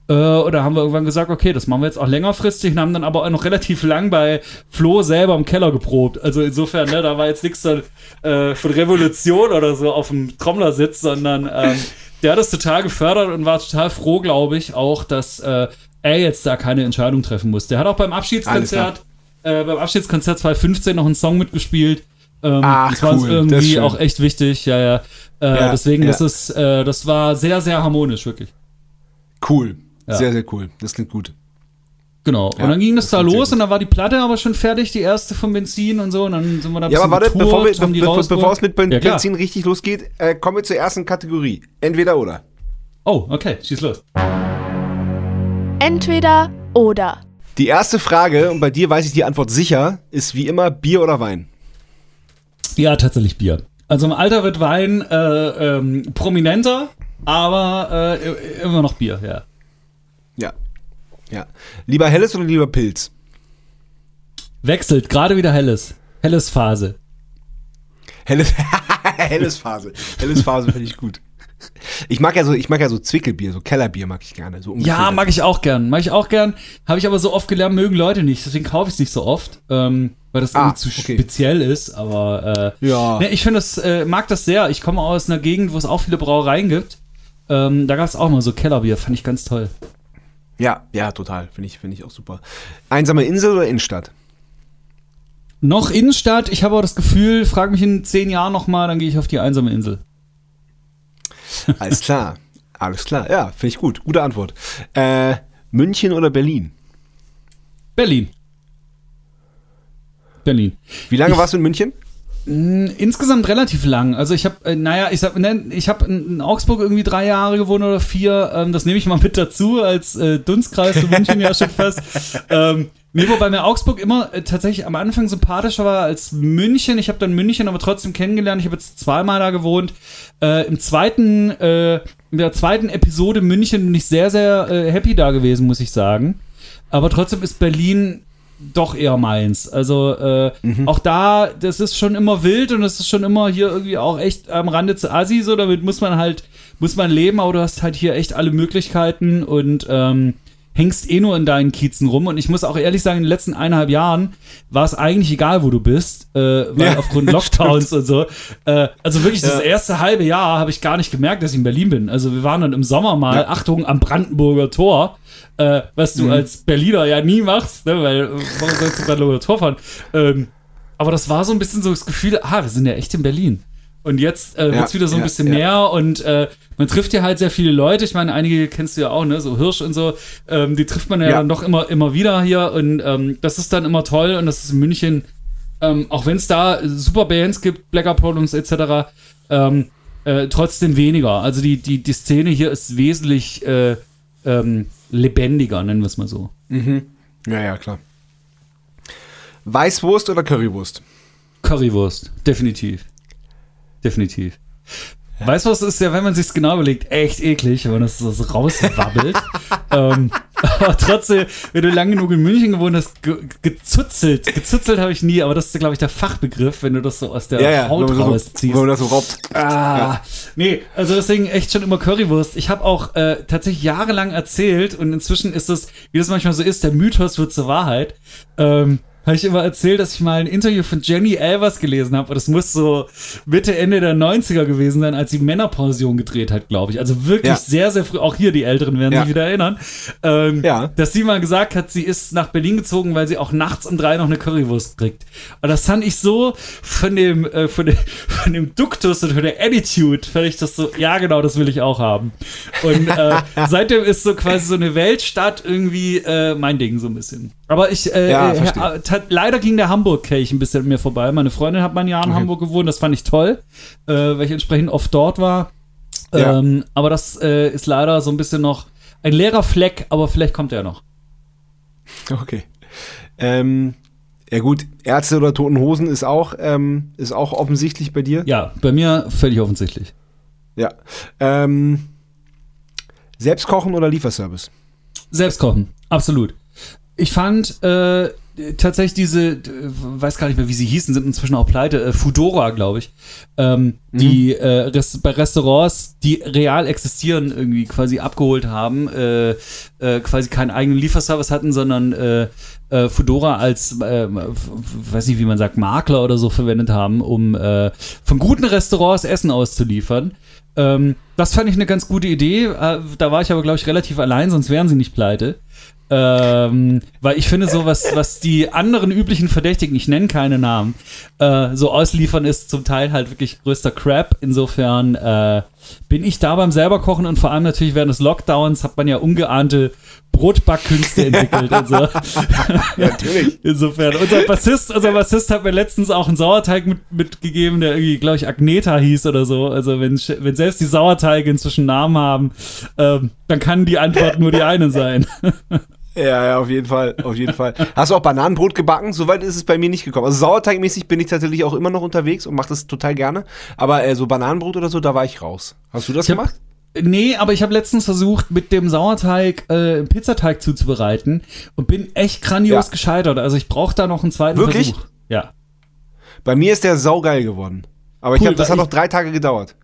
Äh, oder haben wir irgendwann gesagt, okay, das machen wir jetzt auch längerfristig und haben dann aber auch noch relativ lang bei Flo selber im Keller geprobt. Also insofern, ne, da war jetzt nichts äh, von Revolution oder so auf dem Trommlersitz, sondern ähm, der hat das total gefördert und war total froh, glaube ich, auch, dass äh, er jetzt da keine Entscheidung treffen muss. Der hat auch beim Abschiedskonzert äh, beim Abschiedskonzert 2015 noch einen Song mitgespielt. Ähm, Ach, das war uns cool, das irgendwie schön. auch echt wichtig, ja, ja. Äh, Ja, deswegen, ja. das ist, äh, das war sehr, sehr harmonisch, wirklich. Cool. Ja. Sehr, sehr cool. Das klingt gut. Genau. Ja, und dann ging das, das da los und dann war die Platte aber schon fertig, die erste von Benzin und so. Und dann sind wir da ein Ja, aber warte, bevor, wir, be bevor es mit Ben. Benzin richtig losgeht, äh, kommen wir zur ersten Kategorie. Entweder oder. Oh, okay, schieß los. Entweder oder. Die erste Frage, und bei dir weiß ich die Antwort sicher, ist wie immer Bier oder Wein? Ja, tatsächlich Bier. Also im Alter wird Wein äh, ähm, prominenter, aber äh, immer noch Bier, ja. Ja. Ja. Lieber Helles oder lieber Pilz? Wechselt, gerade wieder Helles. Helles Phase. Helles, [laughs] Helles Phase. Helles Phase finde ich gut. Ich mag ja so, ich mag ja so Zwickelbier, so Kellerbier mag ich gerne. So Ja, mag ich auch gern. Mag ich auch gern. Habe ich aber so oft gelernt, mögen Leute nicht. Deswegen kaufe ich es nicht so oft, ähm, weil das Ah, irgendwie zu okay. speziell ist. Aber äh, Ja. ne, ich finde das, äh, mag das sehr. Ich komme aus einer Gegend, wo es auch viele Brauereien gibt. Ähm, da gab es auch mal so Kellerbier, fand ich ganz toll. Ja, ja, total. Finde ich, finde ich auch super. Einsame Insel oder Innenstadt? Noch Innenstadt, ich habe auch das Gefühl, frag mich in zehn Jahren nochmal, dann gehe ich auf die einsame Insel. [laughs] Alles klar. Alles klar. Ja, finde ich gut. Gute Antwort. Äh, München oder Berlin? Berlin. Berlin. Wie lange Ich- warst du in München? Insgesamt relativ lang. Also ich habe, äh, naja, ich habe ne, ich hab in, Augsburg irgendwie drei Jahre gewohnt oder vier. Ähm, das nehme ich mal mit dazu als äh, Dunstkreis zu München ja schon fast. [laughs] Ähm, nee, wobei mir Augsburg immer äh, tatsächlich am Anfang sympathischer war als München. Ich habe dann München aber trotzdem kennengelernt. Ich habe jetzt zweimal da gewohnt. Äh, Im zweiten, äh, in der zweiten Episode München bin ich sehr, sehr äh, happy da gewesen, muss ich sagen. Aber trotzdem ist Berlin doch eher meins. Also äh, auch da, das ist schon immer wild und es ist schon immer hier irgendwie auch echt am Rande zu Assi, so damit muss man halt, muss man leben, aber du hast halt hier echt alle Möglichkeiten und ähm, hängst eh nur in deinen Kiezen rum. Und ich muss auch ehrlich sagen, in den letzten eineinhalb Jahren war es eigentlich egal, wo du bist, äh, weil Ja, aufgrund [laughs] Lockdowns und so. Äh, also wirklich, das Ja. erste halbe Jahr habe ich gar nicht gemerkt, dass ich in Berlin bin. Also wir waren dann im Sommer mal, Ja. Achtung, am Brandenburger Tor. Äh, was du Mhm. als Berliner ja nie machst, ne? weil warum sollst du Brandenburger Tor fahren? Ähm, aber das war so ein bisschen so das Gefühl, ah, wir sind ja echt in Berlin. Und jetzt äh, Ja, wird's wieder so ein ja, bisschen ja. mehr und äh, man trifft ja halt sehr viele Leute. Ich meine, einige kennst du ja auch, ne, so Hirsch und so. Ähm, die trifft man ja, Ja. dann doch immer, immer wieder hier und ähm, das ist dann immer toll und das ist in München, ähm, auch wenn es da super Bands gibt, Blacker Problems etc., ähm, äh, trotzdem weniger. Also die, die, die Szene hier ist wesentlich äh, ähm, lebendiger, nennen wir es mal so. Ja, ja, klar. Weißwurst oder Currywurst? Currywurst, definitiv. Definitiv. Weißt du, was ist ja, wenn man sich genau überlegt, echt eklig, wenn man das so so rauswabbelt. [laughs] ähm, aber trotzdem, wenn du lang genug in München gewohnt hast, ge gezuzelt. Gezuzelt habe ich nie, aber das ist, glaube ich, der Fachbegriff, wenn du das so aus der Haut wenn man so, rausziehst. wenn man das so raubt. Ah, nee, also deswegen echt schon immer Currywurst. Ich habe auch äh, tatsächlich jahrelang erzählt und inzwischen ist es, wie das manchmal so ist, der Mythos wird zur Wahrheit. Ähm, habe ich immer erzählt, dass ich mal ein Interview von Jenny Elvers gelesen habe und das muss so Mitte, Ende der 90er gewesen sein, als sie Männerpension gedreht hat, glaube ich. Also wirklich Ja. sehr, sehr früh, auch hier die Älteren werden Ja. sich wieder erinnern, ähm, Ja. dass sie mal gesagt hat, sie ist nach Berlin gezogen, weil sie auch nachts um drei noch eine Currywurst kriegt. Und das fand ich so von dem, äh, von dem, von dem Duktus und von der Attitude, fand ich das so, ja genau, das will ich auch haben. Und äh, [laughs] seitdem ist so quasi so eine Weltstadt irgendwie äh, mein Ding so ein bisschen. Aber ich, äh, Ja, ta- leider ging der Hamburg-Kelch ein bisschen an mir vorbei. Meine Freundin hat mal ein Jahr in Okay. Hamburg gewohnt, das fand ich toll, äh, weil ich entsprechend oft dort war. Ja. Ähm, aber das äh, ist leider so ein bisschen noch ein leerer Fleck, aber vielleicht kommt er noch. Okay. Ähm, ja gut, Ärzte oder Toten Hosen ist auch, ähm, ist auch offensichtlich bei dir. Ja, bei mir völlig offensichtlich. Ja. Ähm, selbst kochen oder Lieferservice? Selbst kochen, absolut. Ich fand äh, tatsächlich diese, äh, weiß gar nicht mehr, wie sie hießen, sind inzwischen auch pleite, äh, Foodora, glaube ich, ähm, die äh, bei Restaurants, die real existieren, irgendwie quasi abgeholt haben, äh, äh, quasi keinen eigenen Lieferservice hatten, sondern äh, Foodora als, weiß nicht, wie man sagt, Makler oder so verwendet haben, um von guten Restaurants Essen auszuliefern. Ähm, das fand ich eine ganz gute Idee. Da war ich aber, glaube ich, relativ allein, sonst wären sie nicht pleite. Ähm, weil ich finde, so was, was die anderen üblichen Verdächtigen, ich nenne keine Namen, äh, so ausliefern ist zum Teil halt wirklich größter Crap. Insofern, äh, bin ich da beim selber kochen und vor allem natürlich während des Lockdowns hat man ja ungeahnte Brotbackkünste [laughs] entwickelt und so. Natürlich. Insofern, unser Bassist, unser Bassist hat mir letztens auch einen Sauerteig mit, mitgegeben, der irgendwie, glaube ich, Agneta hieß oder so. Also wenn, wenn selbst die Sauerteige inzwischen Namen haben, ähm, dann kann die Antwort nur die eine sein. Ja, ja, auf jeden Fall, auf jeden Fall. Hast du auch Bananenbrot gebacken? Soweit ist es bei mir nicht gekommen. Also Sauerteigmäßig bin ich tatsächlich auch immer noch unterwegs und mache das total gerne. Aber äh, so Bananenbrot oder so, da war ich raus. Hast du das Ich gemacht? Nee, aber ich habe letztens versucht, mit dem Sauerteig äh, einen Pizzateig zuzubereiten und bin echt grandios Ja. gescheitert. Also ich brauche da noch einen zweiten Wirklich? Versuch. Ja. Bei mir ist der saugeil geworden. Aber ich Cool, hab, das hat ich- noch drei Tage gedauert.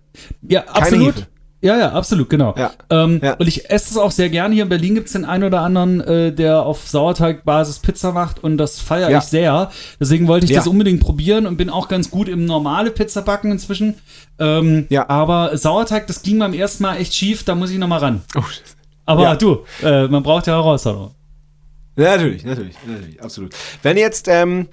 Ja, absolut. Hefe. Ja, ja, absolut, genau. Ja. Ähm, Ja. Und ich esse es auch sehr gerne. Hier in Berlin gibt es den einen oder anderen, äh, der auf Sauerteigbasis Pizza macht und das feiere Ja. ich sehr. Deswegen wollte ich das unbedingt probieren und bin auch ganz gut im normale Pizza backen inzwischen. Ähm, Ja. Aber Sauerteig, das ging beim ersten Mal echt schief, da muss ich nochmal ran. Oh, Aber du, äh, man braucht ja Herausforderungen. Ja, natürlich, natürlich, natürlich, absolut. Wenn jetzt, ähm,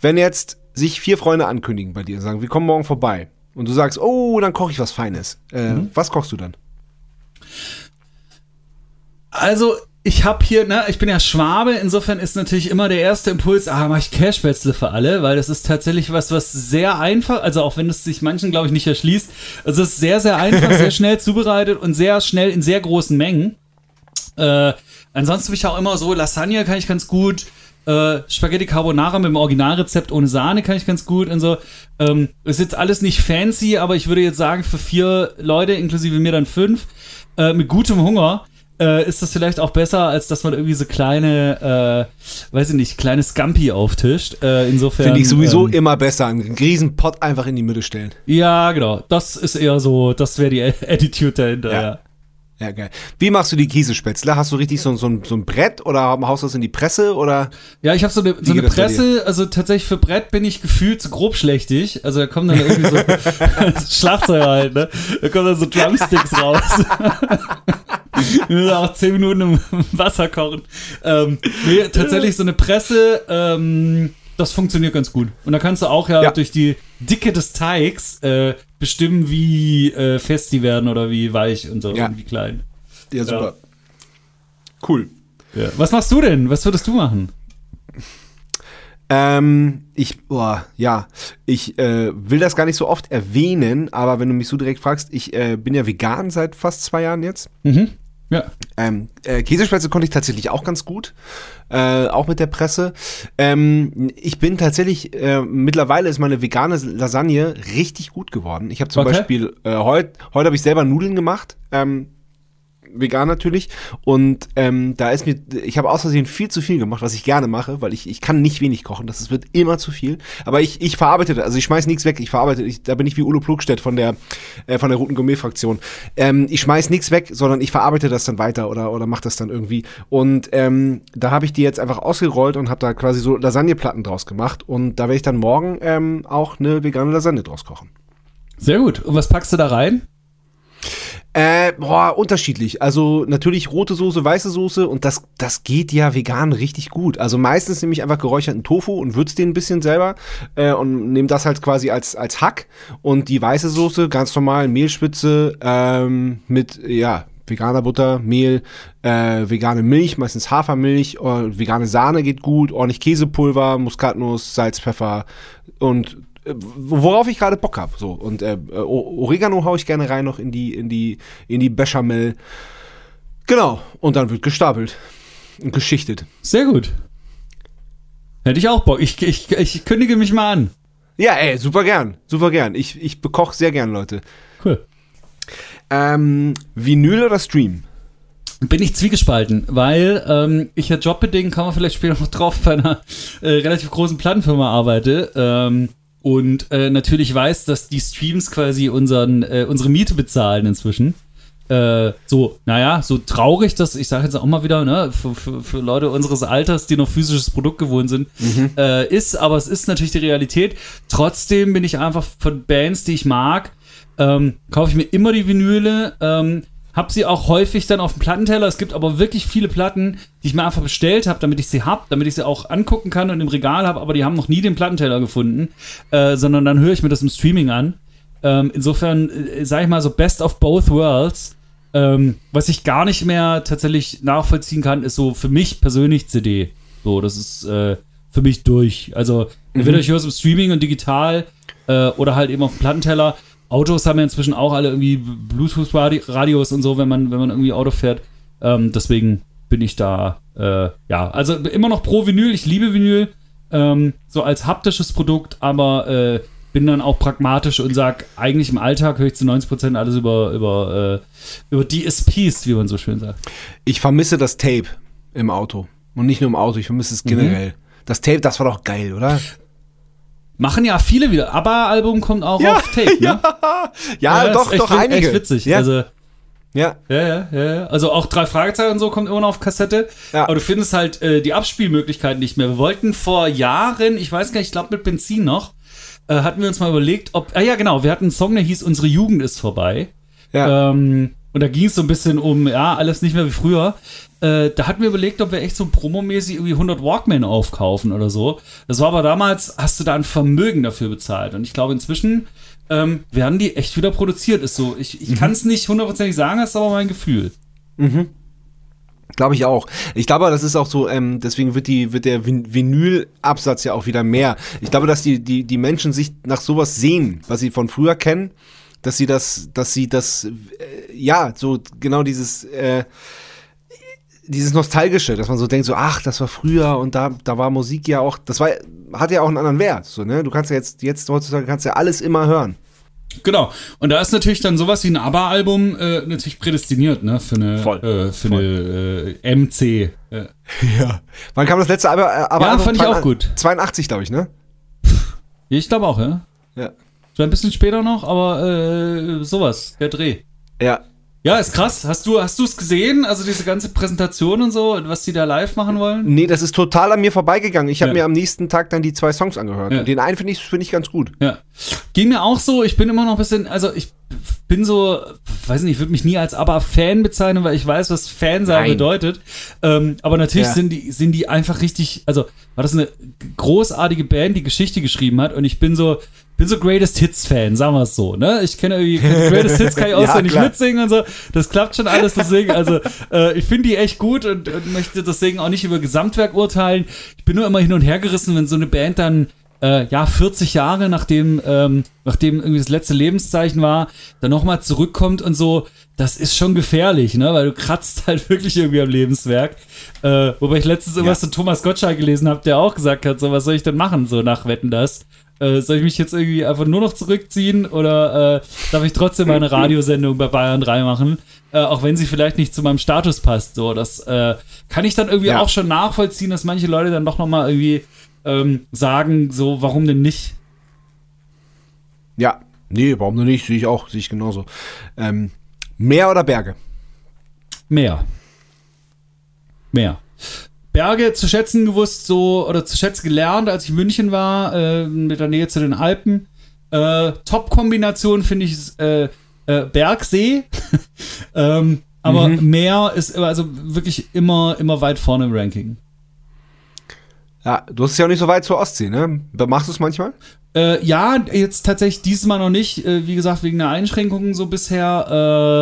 wenn jetzt sich vier Freunde ankündigen bei dir und sagen, wir kommen morgen vorbei und du sagst, oh, dann koche ich was Feines. Äh, Mhm. Was kochst du dann? Also, ich habe hier, ne, ich bin ja Schwabe, insofern ist natürlich immer der erste Impuls, ah, mach ich Cashspätzle für alle, weil das ist tatsächlich was, was sehr einfach, also auch wenn es sich manchen, glaube ich, nicht erschließt, also es ist sehr, sehr einfach, sehr [laughs] schnell zubereitet und sehr schnell in sehr großen Mengen. Äh, ansonsten bin ich auch immer so, Lasagne kann ich ganz gut, äh, Spaghetti Carbonara mit dem Originalrezept ohne Sahne kann ich ganz gut und so. Ähm, ist jetzt alles nicht fancy, aber ich würde jetzt sagen, für vier Leute, inklusive mir dann fünf, äh, mit gutem Hunger, äh, ist das vielleicht auch besser, als dass man irgendwie so kleine, äh, weiß ich nicht, kleine Scampi auftischt. Äh, insofern. Finde ich sowieso ähm, immer besser, einen riesen Pott einfach in die Mitte stellen. Ja, genau. Das ist eher so, das wäre die [laughs] Attitude dahinter, Ja. ja. Ja, geil. Wie machst du die Käsespätzle? Hast du richtig so, so, ein- so ein Brett oder haust du das in die Presse oder? Ja, ich habe so eine, so eine Presse, also tatsächlich für Brett bin ich gefühlt zu grobschlächtig. Also da kommen dann irgendwie so [laughs] Schlagzeuger halt, ne? Da kommen dann so Drumsticks raus. [laughs] Wir müssen auch 10 Minuten im Wasser kochen. Ähm, nee, tatsächlich so eine Presse, ähm, das funktioniert ganz gut. Und da kannst du auch ja, Ja. durch die Dicke des Teigs äh, bestimmen, wie äh, fest die werden oder wie weich und so Ja. und wie klein. Ja, super. Cool. Ja. Was machst du denn? Was würdest du machen? Ähm, ich, boah, ja, ich äh, will das gar nicht so oft erwähnen, aber wenn du mich so direkt fragst, ich äh, bin ja vegan seit fast zwei Jahren jetzt. Mhm. Ja. Ähm, äh, Käsespätzle konnte ich tatsächlich auch ganz gut, äh, auch mit der Presse. Ähm, ich bin tatsächlich, äh, mittlerweile ist meine vegane Lasagne richtig gut geworden. Ich habe zum Okay. Beispiel, äh, heute heute habe ich selber Nudeln gemacht, ähm, vegan natürlich. Und ähm, da ist mir, ich habe aus Versehen viel zu viel gemacht, was ich gerne mache, weil ich, ich kann nicht wenig kochen, das ist- wird immer zu viel. Aber ich, ich verarbeite das, also ich schmeiß nichts weg, ich verarbeite, ich, da bin ich wie Ulo Plugstedt von der, äh, von der Roten Gourmet-Fraktion. Ähm, ich schmeiß nichts weg, sondern ich verarbeite das dann weiter oder, oder mach das dann irgendwie. Und ähm, da habe ich die jetzt einfach ausgerollt und habe da quasi so Lasagneplatten draus gemacht. Und da werde ich dann morgen ähm, auch eine vegane Lasagne draus kochen. Sehr gut. Und was packst du da rein? Äh, boah, unterschiedlich. Also natürlich rote Soße, weiße Soße und das, das geht ja vegan richtig gut. Also meistens nehme ich einfach geräucherten Tofu und würze den ein bisschen selber äh, und nehme das halt quasi als, als Hack und die weiße Soße ganz normal Mehlspitze ähm, mit, ja, veganer Butter, Mehl, äh, vegane Milch, meistens Hafermilch, äh, vegane Sahne geht gut, ordentlich Käsepulver, Muskatnuss, Salz, Pfeffer und worauf ich gerade Bock habe. So. Und äh, Oregano haue ich gerne rein noch in die, in die, in die Bechamel. Genau. Und dann wird gestapelt und geschichtet. Sehr gut. Hätte ich auch Bock. Ich, ich, ich kündige mich mal an. Ja, ey, super gern. Super gern. Ich, ich bekoche sehr gern, Leute. Cool. Ähm, Vinyl oder Stream? Bin ich zwiegespalten, weil ähm, ich ja jobbedingt, kann man vielleicht später noch drauf, bei einer äh, relativ großen Plattenfirma arbeite ähm, und äh, natürlich weiß, dass die Streams quasi unseren, äh, unsere Miete bezahlen inzwischen. Äh, so, naja, so traurig, dass ich sage jetzt auch mal wieder, ne, für, für, für Leute unseres Alters, die noch physisches Produkt gewohnt sind, äh, ist, aber es ist natürlich die Realität. Trotzdem bin ich einfach von Bands, die ich mag, ähm, kaufe ich mir immer die Vinyle, ähm, hab sie auch häufig dann auf dem Plattenteller. Es gibt aber wirklich viele Platten, die ich mir einfach bestellt habe, damit ich sie hab, damit ich sie auch angucken kann und im Regal habe, aber die haben noch nie den Plattenteller gefunden, äh, sondern dann höre ich mir das im Streaming an. Ähm, insofern, äh, sag ich mal, so Best of Both Worlds. Ähm, was ich gar nicht mehr tatsächlich nachvollziehen kann, ist so für mich persönlich CD. So, das ist äh, für mich durch. Also, entweder ich höre es im Streaming und digital äh, oder halt eben auf dem Plattenteller. Autos haben ja inzwischen auch alle irgendwie Bluetooth-Radios und so, wenn man, wenn man irgendwie Auto fährt. Ähm, deswegen bin ich da, äh, ja, also immer noch pro Vinyl. Ich liebe Vinyl, ähm, so als haptisches Produkt, aber äh, bin dann auch pragmatisch und sag, eigentlich im Alltag höre ich zu 90% alles über, über, äh, über DSPs, wie man so schön sagt. Ich vermisse das Tape im Auto. Und nicht nur im Auto, ich vermisse es generell. Das Tape, das war doch geil, oder? Machen ja viele wieder. ABBA-Album kommt auch Ja, auf Tape, ne? [laughs] Ja, ja, doch, ist echt, doch, einige. Echt witzig. Ja, Also, ja. ja, ja, ja, ja. Also auch drei Fragezeichen und so kommt immer noch auf Kassette. Ja. Aber du findest halt äh, die Abspielmöglichkeiten nicht mehr. Wir wollten vor Jahren, ich weiß gar nicht, ich glaube mit Benzin noch, äh, hatten wir uns mal überlegt, ob. Ah ja, genau, wir hatten einen Song, der hieß Unsere Jugend ist vorbei. ja. Ähm, und da ging es so ein bisschen um, ja, alles nicht mehr wie früher. Äh, da hatten wir überlegt, ob wir echt so promomäßig irgendwie 100 Walkman aufkaufen oder so. Das war aber damals, hast du da ein Vermögen dafür bezahlt. Und ich glaube, inzwischen ähm, werden die echt wieder produziert. Ist so, ich, ich kann es nicht hundertprozentig sagen, das ist aber mein Gefühl. Glaube ich auch. Ich glaube, das ist auch so, ähm, deswegen wird die, wird der Vin- Vinyl-Absatz ja auch wieder mehr. Ich glaube, dass die, die, die Menschen sich nach sowas sehen, was sie von früher kennen, dass sie das, dass sie das, äh, ja, so genau dieses, äh, dieses Nostalgische, dass man so denkt, so, ach, das war früher und da, da war Musik ja auch, das war, hat ja auch einen anderen Wert, so, ne? Du kannst ja jetzt, jetzt heutzutage kannst ja alles immer hören. Genau. Und da ist natürlich dann sowas wie ein ABBA-Album äh, natürlich prädestiniert, ne? Für eine, Voll. Äh, für eine äh, MC. Äh, Ja. Wann kam das letzte aber Ja, fand ich auch gut. 82, glaube ich, ne? ich glaube auch, ja. Ja. So ein bisschen später noch, aber äh, sowas, der Dreh. Ja. Ja, ist krass. Hast du hast du es gesehen? Also diese ganze Präsentation und so, was die da live machen wollen? Nee, das ist total an mir vorbeigegangen. Ich habe Ja. mir am nächsten Tag dann die zwei Songs angehört. Ja. Und den einen finde ich, finde ich ganz gut. Ja. Ging mir auch so, ich bin immer noch ein bisschen, also ich bin so, weiß nicht, ich würde mich nie als ABBA-Fan bezeichnen, weil ich weiß, was Fan sein Nein. bedeutet. Ähm, aber natürlich Ja. sind, die, sind die einfach richtig, also war das eine großartige Band, die Geschichte geschrieben hat und ich bin so, bin so Greatest Hits-Fan, sagen wir es so, ne? Ich kenne irgendwie, [laughs] Greatest Hits kann ich Ja, auswendig klar. mitsingen und so. Das klappt schon alles, deswegen, also äh, ich finde die echt gut und, und möchte deswegen auch nicht über Gesamtwerk urteilen. Ich bin nur immer hin und her gerissen, wenn so eine Band dann äh, ja, 40 Jahre nachdem, ähm, nachdem irgendwie das letzte Lebenszeichen war, dann nochmal zurückkommt und so, das ist schon gefährlich, ne? Weil du kratzt halt wirklich irgendwie am Lebenswerk. Äh, wobei ich letztens irgendwas zu Thomas Gottschalk gelesen habe, der auch gesagt hat, so, was soll ich denn machen, so nach Wetten das? Äh, soll ich mich jetzt irgendwie einfach nur noch zurückziehen oder äh, darf ich trotzdem meine [laughs] Radiosendung bei Bayern 3 machen? Äh, auch wenn sie vielleicht nicht zu meinem Status passt. So, das äh, kann ich dann irgendwie Ja. auch schon nachvollziehen, dass manche Leute dann doch nochmal irgendwie ähm, sagen, so, warum denn nicht? Ja. Nee, warum denn nicht? Sehe ich auch, sehe ich genauso. Ähm, Meer oder Berge? Mehr. Mehr. Berge zu schätzen gewusst, so, oder zu schätzen gelernt, als ich in München war, äh, mit der Nähe zu den Alpen. Äh, Top-Kombination finde ich äh, äh, Bergsee. [laughs] ähm, aber Meer ist also wirklich immer, immer weit vorne im Ranking. Ja, du hast es ja auch nicht so weit zur Ostsee, ne? Machst du es manchmal? Äh, ja, jetzt tatsächlich diesmal noch nicht, äh, wie gesagt, wegen der Einschränkungen so bisher,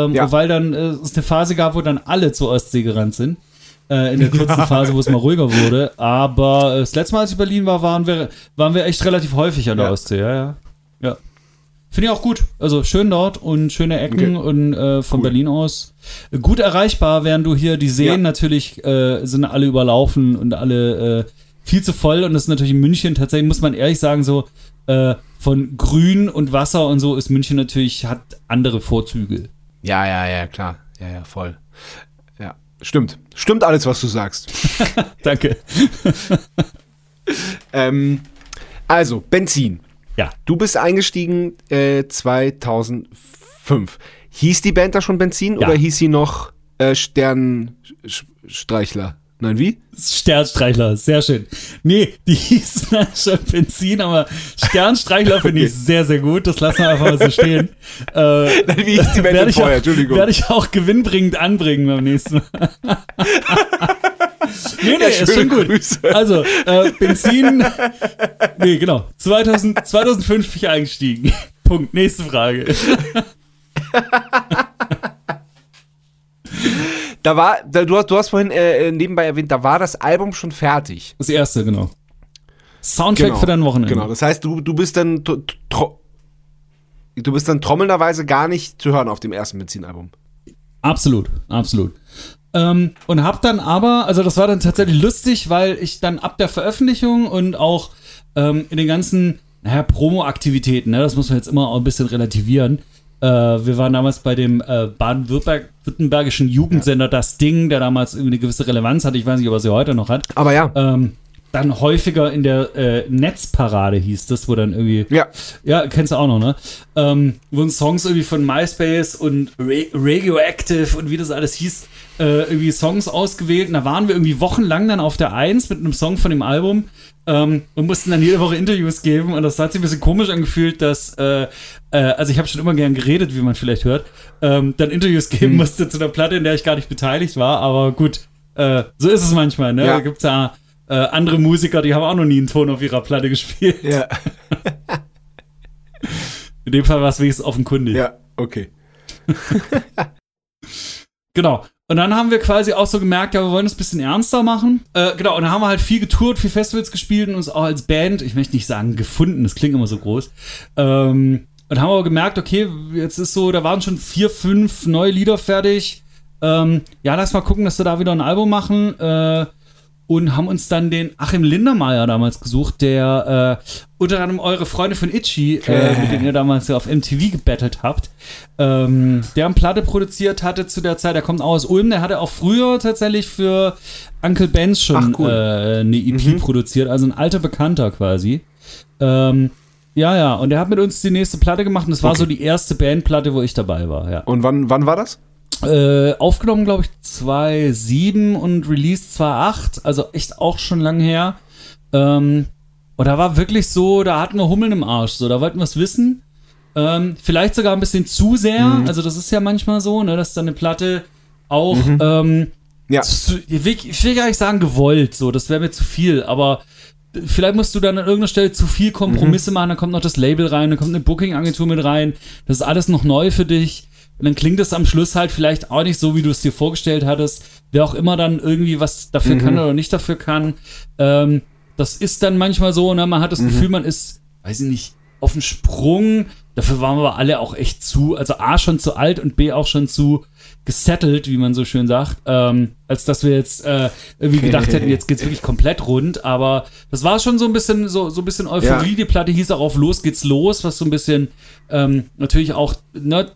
ähm, Ja. weil dann äh, es eine Phase gab, wo dann alle zur Ostsee gerannt sind. Äh, in der [laughs] kurzen Phase, wo es mal ruhiger wurde. Aber äh, das letzte Mal, als ich in Berlin war, waren wir, waren wir echt relativ häufig an der Ja. Ostsee, ja, ja. ja. Finde ich auch gut. Also schön dort und schöne Ecken Okay. und äh, von Cool. Berlin aus gut erreichbar, während du hier die Seen Ja. natürlich äh, sind alle überlaufen und alle äh, viel zu voll. Und das ist natürlich in München tatsächlich, muss man ehrlich sagen, so äh, von Grün und Wasser und so ist München natürlich, hat andere Vorzüge. Ja, ja, ja, klar. Ja, ja, voll. Stimmt. Stimmt alles, was du sagst. [laughs] Danke. [laughs] ähm, also, Benzin. Ja. Du bist eingestiegen äh, 2005. Hieß die Band da schon Benzin Ja. oder hieß sie noch äh, Sternstreichler? Nein, wie? Sternstreichler, sehr schön. Nee, die hießen [laughs] dann schon Benzin, aber Sternstreichler finde ich sehr, sehr gut. Das lassen wir einfach mal so stehen. [laughs] Äh, Wie hieß die Band werde ich, vorher? auch, Entschuldigung. werde ich auch gewinnbringend anbringen beim nächsten Mal. [laughs] nee, nee, ist schon gut. Grüße. Also, äh, Benzin, nee, genau, 2000, 2005 bin ich eingestiegen. Punkt. Nächste Frage. Da war, da, du, hast, du hast vorhin äh, nebenbei erwähnt, da war das Album schon fertig. Das erste, genau. Soundtrack Genau. für dein Wochenende. Genau, das heißt, du, du bist dann du bist dann trommelnderweise gar nicht zu hören auf dem ersten Benzinalbum. Absolut, absolut. Ähm, und hab dann aber, also das war dann tatsächlich lustig, weil ich dann ab der Veröffentlichung und auch ähm, in den ganzen, naja, Promo-Aktivitäten, ne, das muss man jetzt immer auch ein bisschen relativieren. Äh, wir waren damals bei dem äh, baden-württembergischen Jugendsender Das Ding, der damals irgendwie eine gewisse Relevanz hatte. Ich weiß nicht, ob er sie heute noch hat. Aber ja. Ähm, dann häufiger in der äh, Netzparade hieß das, wo dann irgendwie Ja. ja, kennst du auch noch, ne? Ähm, wurden Songs irgendwie von MySpace und Ra Radioactive und wie das alles hieß, äh, irgendwie Songs ausgewählt. Und da waren wir irgendwie wochenlang dann auf der Eins mit einem Song von dem Album ähm, und mussten dann jede Woche Interviews geben. Und das hat sich ein bisschen komisch angefühlt, dass, äh, äh, also ich habe schon immer gern geredet, wie man vielleicht hört, ähm, dann Interviews geben musste zu einer Platte, in der ich gar nicht beteiligt war. Aber gut, äh, so ist es manchmal, ne? Ja. Da gibt's ja äh, andere Musiker, die haben auch noch nie einen Ton auf ihrer Platte gespielt. Ja. [laughs] In dem Fall war es wenigstens offenkundig. Ja, okay. [laughs] Genau. Und dann haben wir quasi auch so gemerkt, ja, wir wollen es ein bisschen ernster machen. Äh, genau, und dann haben wir halt viel getourt, viel Festivals gespielt und uns auch als Band, ich möchte nicht sagen gefunden, das klingt immer so groß. Ähm, und haben aber gemerkt, okay, jetzt ist so, da waren schon vier, fünf neue Lieder fertig. Ähm, ja, lass mal gucken, dass wir da wieder ein Album machen. Äh, und haben uns dann den Achim Lindermeier damals gesucht, der äh, unter anderem eure Freunde von Itchy, äh, mit denen ihr damals ja auf MTV gebettelt habt, ähm, der eine Platte produziert hatte zu der Zeit, der kommt auch aus Ulm, der hatte auch früher tatsächlich für Uncle Benz schon Ach, cool. äh, eine EP produziert, also ein alter Bekannter quasi. Ähm, ja, ja, und der hat mit uns die nächste Platte gemacht und das war Okay. so die erste Bandplatte, wo ich dabei war, ja. Und wann, wann war das? Äh, aufgenommen, glaube ich, 2.7 und released 2.8, also echt auch schon lang her. Ähm, und da war wirklich so, da hatten wir Hummeln im Arsch, so, da wollten wir es wissen. Ähm, vielleicht sogar ein bisschen zu sehr, also das ist ja manchmal so, ne, dass dann eine Platte auch, ähm, Ja. zu, ich, will, ich will gar nicht sagen gewollt, so, das wäre mir zu viel, aber vielleicht musst du dann an irgendeiner Stelle zu viel Kompromisse machen, dann kommt noch das Label rein, dann kommt eine Booking-Agentur mit rein, das ist alles noch neu für dich. Und dann klingt es am Schluss halt vielleicht auch nicht so, wie du es dir vorgestellt hattest. Wer auch immer dann irgendwie was dafür kann oder nicht dafür kann. Ähm, das ist dann manchmal so, ne? Man hat das Gefühl, man ist, weiß ich nicht, auf dem Sprung. Dafür waren wir alle auch echt zu, also A schon zu alt und B auch schon zu gesettelt, wie man so schön sagt, ähm, als dass wir jetzt äh, irgendwie gedacht hätten, jetzt geht's wirklich komplett rund. Aber das war schon so ein bisschen so, so ein bisschen Euphorie. Ja. Die Platte hieß auch auf Los geht's los, was so ein bisschen ähm, natürlich auch ne,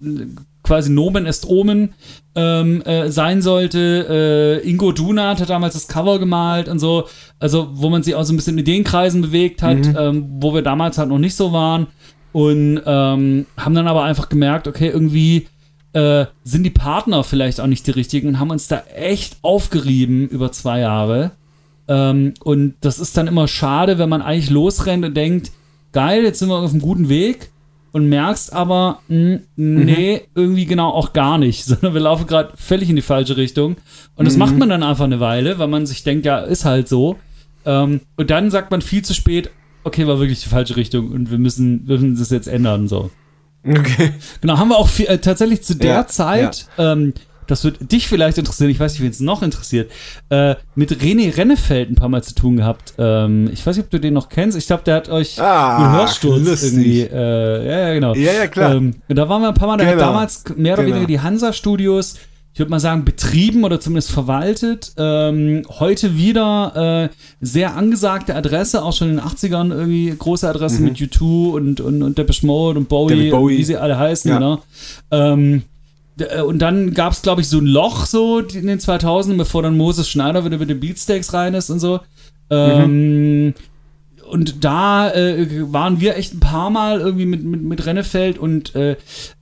quasi Nomen est Omen ähm, äh, sein sollte. Äh, Ingo Dunat hat damals das Cover gemalt und so, also wo man sich auch so ein bisschen in Ideenkreisen bewegt hat, ähm, wo wir damals halt noch nicht so waren und ähm, haben dann aber einfach gemerkt, okay, irgendwie äh, sind die Partner vielleicht auch nicht die richtigen und haben uns da echt aufgerieben über zwei Jahre. Ähm, und das ist dann immer schade, wenn man eigentlich losrennt und denkt, geil, jetzt sind wir auf einem guten Weg und merkst aber, mh, nee, irgendwie genau auch gar nicht, [laughs] sondern wir laufen gerade völlig in die falsche Richtung. Und das macht man dann einfach eine Weile, weil man sich denkt, ja, ist halt so. Ähm, und dann sagt man viel zu spät, okay, war wirklich die falsche Richtung und wir müssen, wir müssen das jetzt ändern. So. Okay. Genau, haben wir auch viel, äh, tatsächlich zu der Ja, Zeit, ähm, das wird dich vielleicht interessieren, ich weiß nicht, wen es noch interessiert, äh, mit René Rennefeld ein paar Mal zu tun gehabt. Ähm, ich weiß nicht, ob du den noch kennst. Ich glaube, der hat euch Ah, mit Hörsturz lustig. irgendwie. Äh, ja, ja, genau. Ja, ja, klar. Ähm, da waren wir ein paar Mal, der hat Genau. damals mehr oder Genau. weniger die Hansa-Studios, ich würde mal sagen, betrieben oder zumindest verwaltet. Ähm, heute wieder äh, sehr angesagte Adresse, auch schon in den 80ern irgendwie große Adresse mit U2 und, und, und Depeche Mode und Bowie, Mhm. Bowie. Und wie sie alle heißen, Ja. genau. Ähm, äh, und dann gab es, glaube ich, so ein Loch so in den 2000ern, bevor dann Moses Schneider wieder mit den Beatsteaks rein ist und so. Ähm, Und da äh, waren wir echt ein paar Mal irgendwie mit, mit, mit Rennefeld und äh,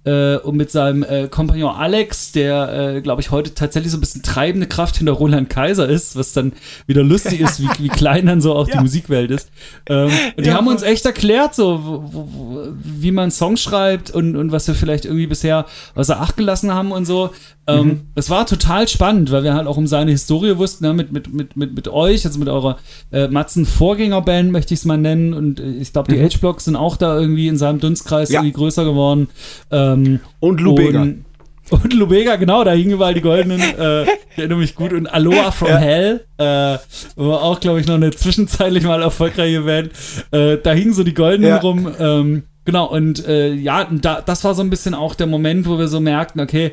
äh, und mit seinem äh, Kompagnon Alex, der, äh, glaube ich, heute tatsächlich so ein bisschen treibende Kraft hinter Roland Kaiser ist, was dann wieder lustig ist, wie, wie klein dann so auch ja. die Musikwelt ist. Ähm, und die ja, haben uns echt erklärt, so, wo, wo, wie man Songs schreibt und, und was wir vielleicht irgendwie bisher außer Acht gelassen haben und so. Ähm, mhm. Es war total spannend, weil wir halt auch um seine Historie wussten, ne, mit, mit, mit, mit, mit euch, also mit eurer äh, Matzen-Vorgängerband, möchte ich es mal nennen. Und äh, ich glaube, die mhm. H-Blocks sind auch da irgendwie in seinem Dunstkreis ja. irgendwie größer geworden. Ähm, und Lubega. Und, und Lubega, genau, da hingen überall die goldenen, äh, ich erinnere mich gut. Und Aloha from ja. Hell, äh, war auch, glaube ich, noch eine zwischenzeitlich mal erfolgreiche Band. Äh, da hingen so die goldenen ja. rum. Ähm, genau, und äh, ja, da, das war so ein bisschen auch der Moment, wo wir so merkten, okay,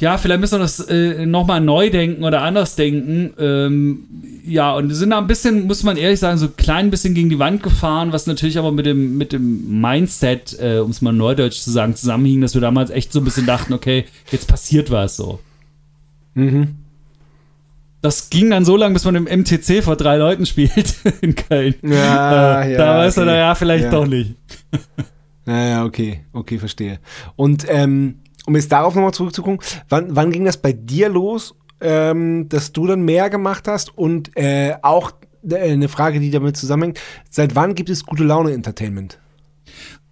ja, vielleicht müssen wir das äh, nochmal neu denken oder anders denken. Ähm, ja, und sind da ein bisschen, muss man ehrlich sagen, so ein klein bisschen gegen die Wand gefahren, was natürlich aber mit dem, mit dem Mindset, äh, um es mal neudeutsch zu sagen, zusammenhing, dass wir damals echt so ein bisschen dachten, okay, jetzt passiert was so. Mhm. Das ging dann so lange, bis man im MTC vor drei Leuten spielt [laughs] in Köln. Ja, äh, ja, da weiß okay. man, ja, vielleicht ja. doch nicht. Naja, okay, okay, verstehe. Und ähm, um jetzt darauf nochmal zurückzukommen, wann, wann ging das bei dir los, ähm, dass du dann mehr gemacht hast? Und äh, auch äh, eine Frage, die damit zusammenhängt, seit wann gibt es gute Laune Entertainment?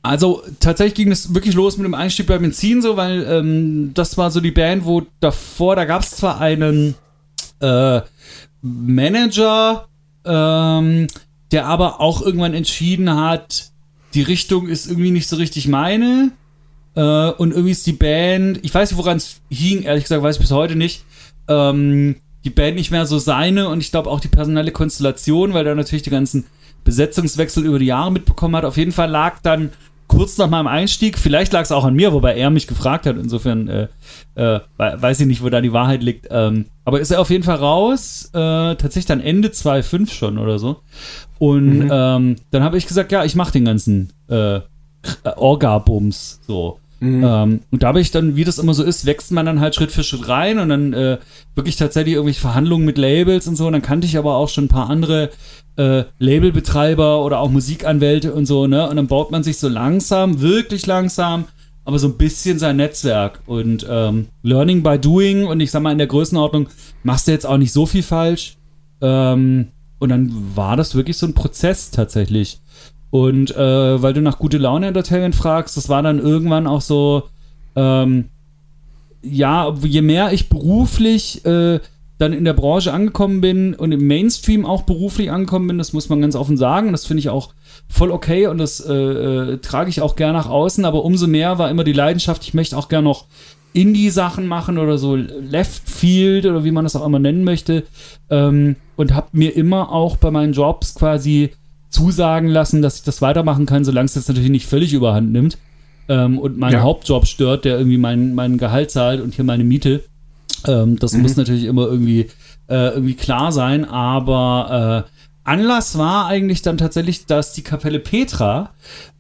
Also tatsächlich ging es wirklich los mit dem Einstieg bei Benzin so, weil ähm, das war so die Band, wo davor, da gab es zwar einen äh, Manager, ähm, der aber auch irgendwann entschieden hat, die Richtung ist irgendwie nicht so richtig meine. Äh, und irgendwie ist die Band, ich weiß nicht, woran es hing, ehrlich gesagt, weiß ich bis heute nicht. Ähm, die Band nicht mehr so seine und ich glaube auch die personelle Konstellation, weil er natürlich die ganzen Besetzungswechsel über die Jahre mitbekommen hat. Auf jeden Fall lag dann kurz nach meinem Einstieg, vielleicht lag es auch an mir, wobei er mich gefragt hat, insofern äh, äh, weiß ich nicht, wo da die Wahrheit liegt. Ähm, aber ist er auf jeden Fall raus, äh, tatsächlich dann Ende 2.5 schon oder so. Und mhm. ähm, dann habe ich gesagt, ja, ich mache den ganzen äh, Orga-Bums so. Mhm. Ähm, und ich dann, wie das immer so ist, wächst man dann halt Schritt für Schritt rein und dann äh, wirklich tatsächlich irgendwelche Verhandlungen mit Labels und so. Und dann kannte ich aber auch schon ein paar andere äh, Labelbetreiber oder auch Musikanwälte und so, ne? Und dann baut man sich so langsam, wirklich langsam, aber so ein bisschen sein Netzwerk. Und ähm, Learning by Doing und ich sag mal, in der Größenordnung machst du jetzt auch nicht so viel falsch. Ähm, und dann war das wirklich so ein Prozess tatsächlich. Und äh, weil du nach gute Laune Entertainment fragst, das war dann irgendwann auch so, ähm, ja, je mehr ich beruflich äh, dann in der Branche angekommen bin und im Mainstream auch beruflich angekommen bin, das muss man ganz offen sagen. Das finde ich auch voll okay und das äh, äh, trage ich auch gerne nach außen. Aber umso mehr war immer die Leidenschaft, ich möchte auch gerne noch Indie-Sachen machen oder so Left Field oder wie man das auch immer nennen möchte. Ähm, und habe mir immer auch bei meinen Jobs quasi zusagen lassen, dass ich das weitermachen kann, solange es jetzt natürlich nicht völlig überhand nimmt ähm, und meinen ja. Hauptjob stört, der irgendwie mein, mein Gehalt zahlt und hier meine Miete. Ähm, das mhm. muss natürlich immer irgendwie, äh, irgendwie klar sein, aber äh, Anlass war eigentlich dann tatsächlich, dass die Kapelle Petra,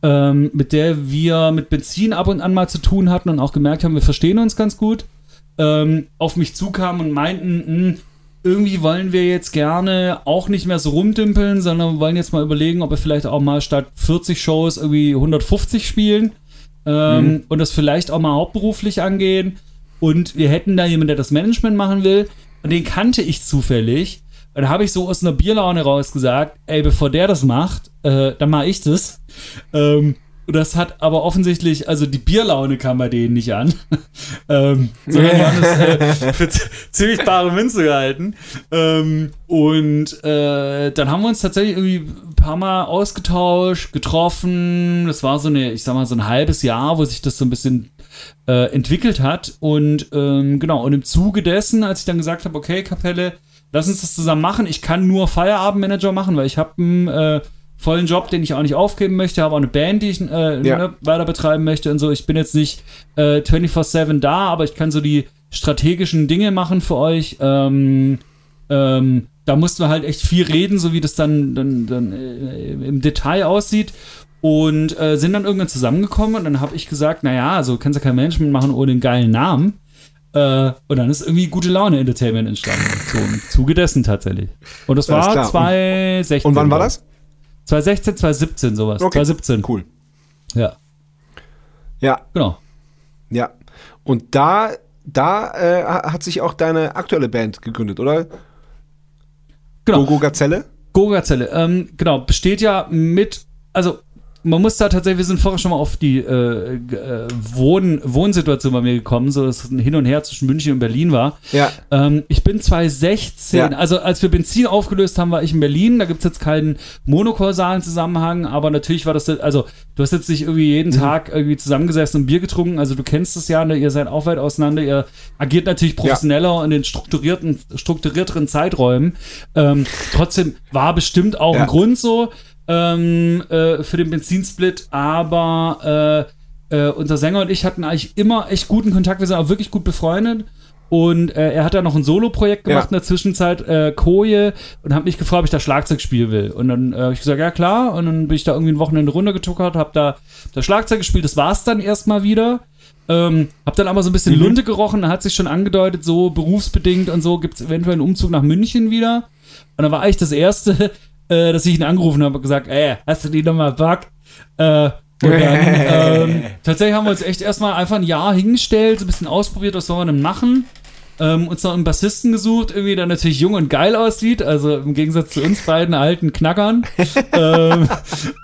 ähm, mit der wir mit Benzin ab und an mal zu tun hatten und auch gemerkt haben, wir verstehen uns ganz gut, ähm, auf mich zukamen und meinten, mh, hm, irgendwie wollen wir jetzt gerne auch nicht mehr so rumdümpeln, sondern wollen jetzt mal überlegen, ob wir vielleicht auch mal statt 40 Shows irgendwie 150 spielen ähm, mhm. und das vielleicht auch mal hauptberuflich angehen. Und wir hätten da jemanden, der das Management machen will. Und den kannte ich zufällig. Und da habe ich so aus einer Bierlaune raus gesagt, ey, bevor der das macht, äh, dann mache ich das. Ähm, das hat aber offensichtlich, also die Bierlaune kam bei denen nicht an, [laughs] ähm, sondern haben das äh, [laughs] für ziemlich bare Münze gehalten. Ähm, und äh, dann haben wir uns tatsächlich irgendwie ein paar Mal ausgetauscht, getroffen. Das war so eine, ich sag mal, so ein halbes Jahr, wo sich das so ein bisschen äh, entwickelt hat. Und ähm, genau, und im Zuge dessen, als ich dann gesagt habe, okay, Kapelle, lass uns das zusammen machen. Ich kann nur Feierabendmanager machen, weil ich habe ein äh, vollen Job, den ich auch nicht aufgeben möchte, habe auch eine Band, die ich äh, ja. ne, weiter betreiben möchte und so. Ich bin jetzt nicht äh, 24-7 da, aber ich kann so die strategischen Dinge machen für euch. Ähm, ähm, da mussten wir halt echt viel reden, so wie das dann, dann, dann äh, im Detail aussieht. Und äh, sind dann irgendwann zusammengekommen und dann habe ich gesagt, naja, also kannst du kein Management machen ohne den geilen Namen. Äh, und dann ist irgendwie gute Laune Entertainment entstanden. So im Zuge dessen tatsächlich. Und das, das war 2016. Und wann war das? 2016, 2017 sowas. Okay. 2017. Cool. Ja. Ja, Genau. ja. Und da, da äh, hat sich auch deine aktuelle Band gegründet, oder? Genau. Gogo Gazelle? Gogazelle, ähm, genau, besteht ja mit, also man muss da tatsächlich, wir sind vorher schon mal auf die äh, äh, Wohn Wohnsituation bei mir gekommen, so dass es ein Hin und Her zwischen München und Berlin war. Ja. Ähm, ich bin 2016, Ja. also als wir Benzin aufgelöst haben, war ich in Berlin. Da gibt es jetzt keinen monokausalen Zusammenhang, aber natürlich war das, also du hast jetzt nicht irgendwie jeden Tag irgendwie zusammengesessen und Bier getrunken. Also du kennst es ja, ne? ihr seid auch weit auseinander. Ihr agiert natürlich professioneller in den strukturierten, strukturierteren Zeiträumen. Ähm, trotzdem war bestimmt auch Ja. ein Grund so ähm, äh, für den Benzinsplit, aber äh, äh, unser Sänger und ich hatten eigentlich immer echt guten Kontakt. Wir sind auch wirklich gut befreundet. Und äh, er hat dann noch ein Solo-Projekt gemacht Ja. in der Zwischenzeit, äh, Koje, und hat mich gefragt, ob ich da Schlagzeug spielen will. Und dann äh, habe ich gesagt, ja klar. Und dann bin ich da irgendwie ein Wochenende runtergetuckert, habe da das Schlagzeug gespielt. Das war es dann erstmal wieder. Ähm, hab dann aber so ein bisschen Lunte gerochen, da hat sich schon angedeutet, so berufsbedingt und so gibt es eventuell einen Umzug nach München wieder. Und dann war eigentlich das Erste, äh, dass ich ihn angerufen habe und gesagt, ey, hast du die nochmal Bock? Äh, und dann, ähm, [laughs] tatsächlich haben wir uns echt erstmal einfach ein Jahr hingestellt, so ein bisschen ausprobiert, was sollen wir denn machen. Ähm, uns noch einen Bassisten gesucht, irgendwie der natürlich jung und geil aussieht, also im Gegensatz zu uns beiden alten Knackern. [laughs] ähm,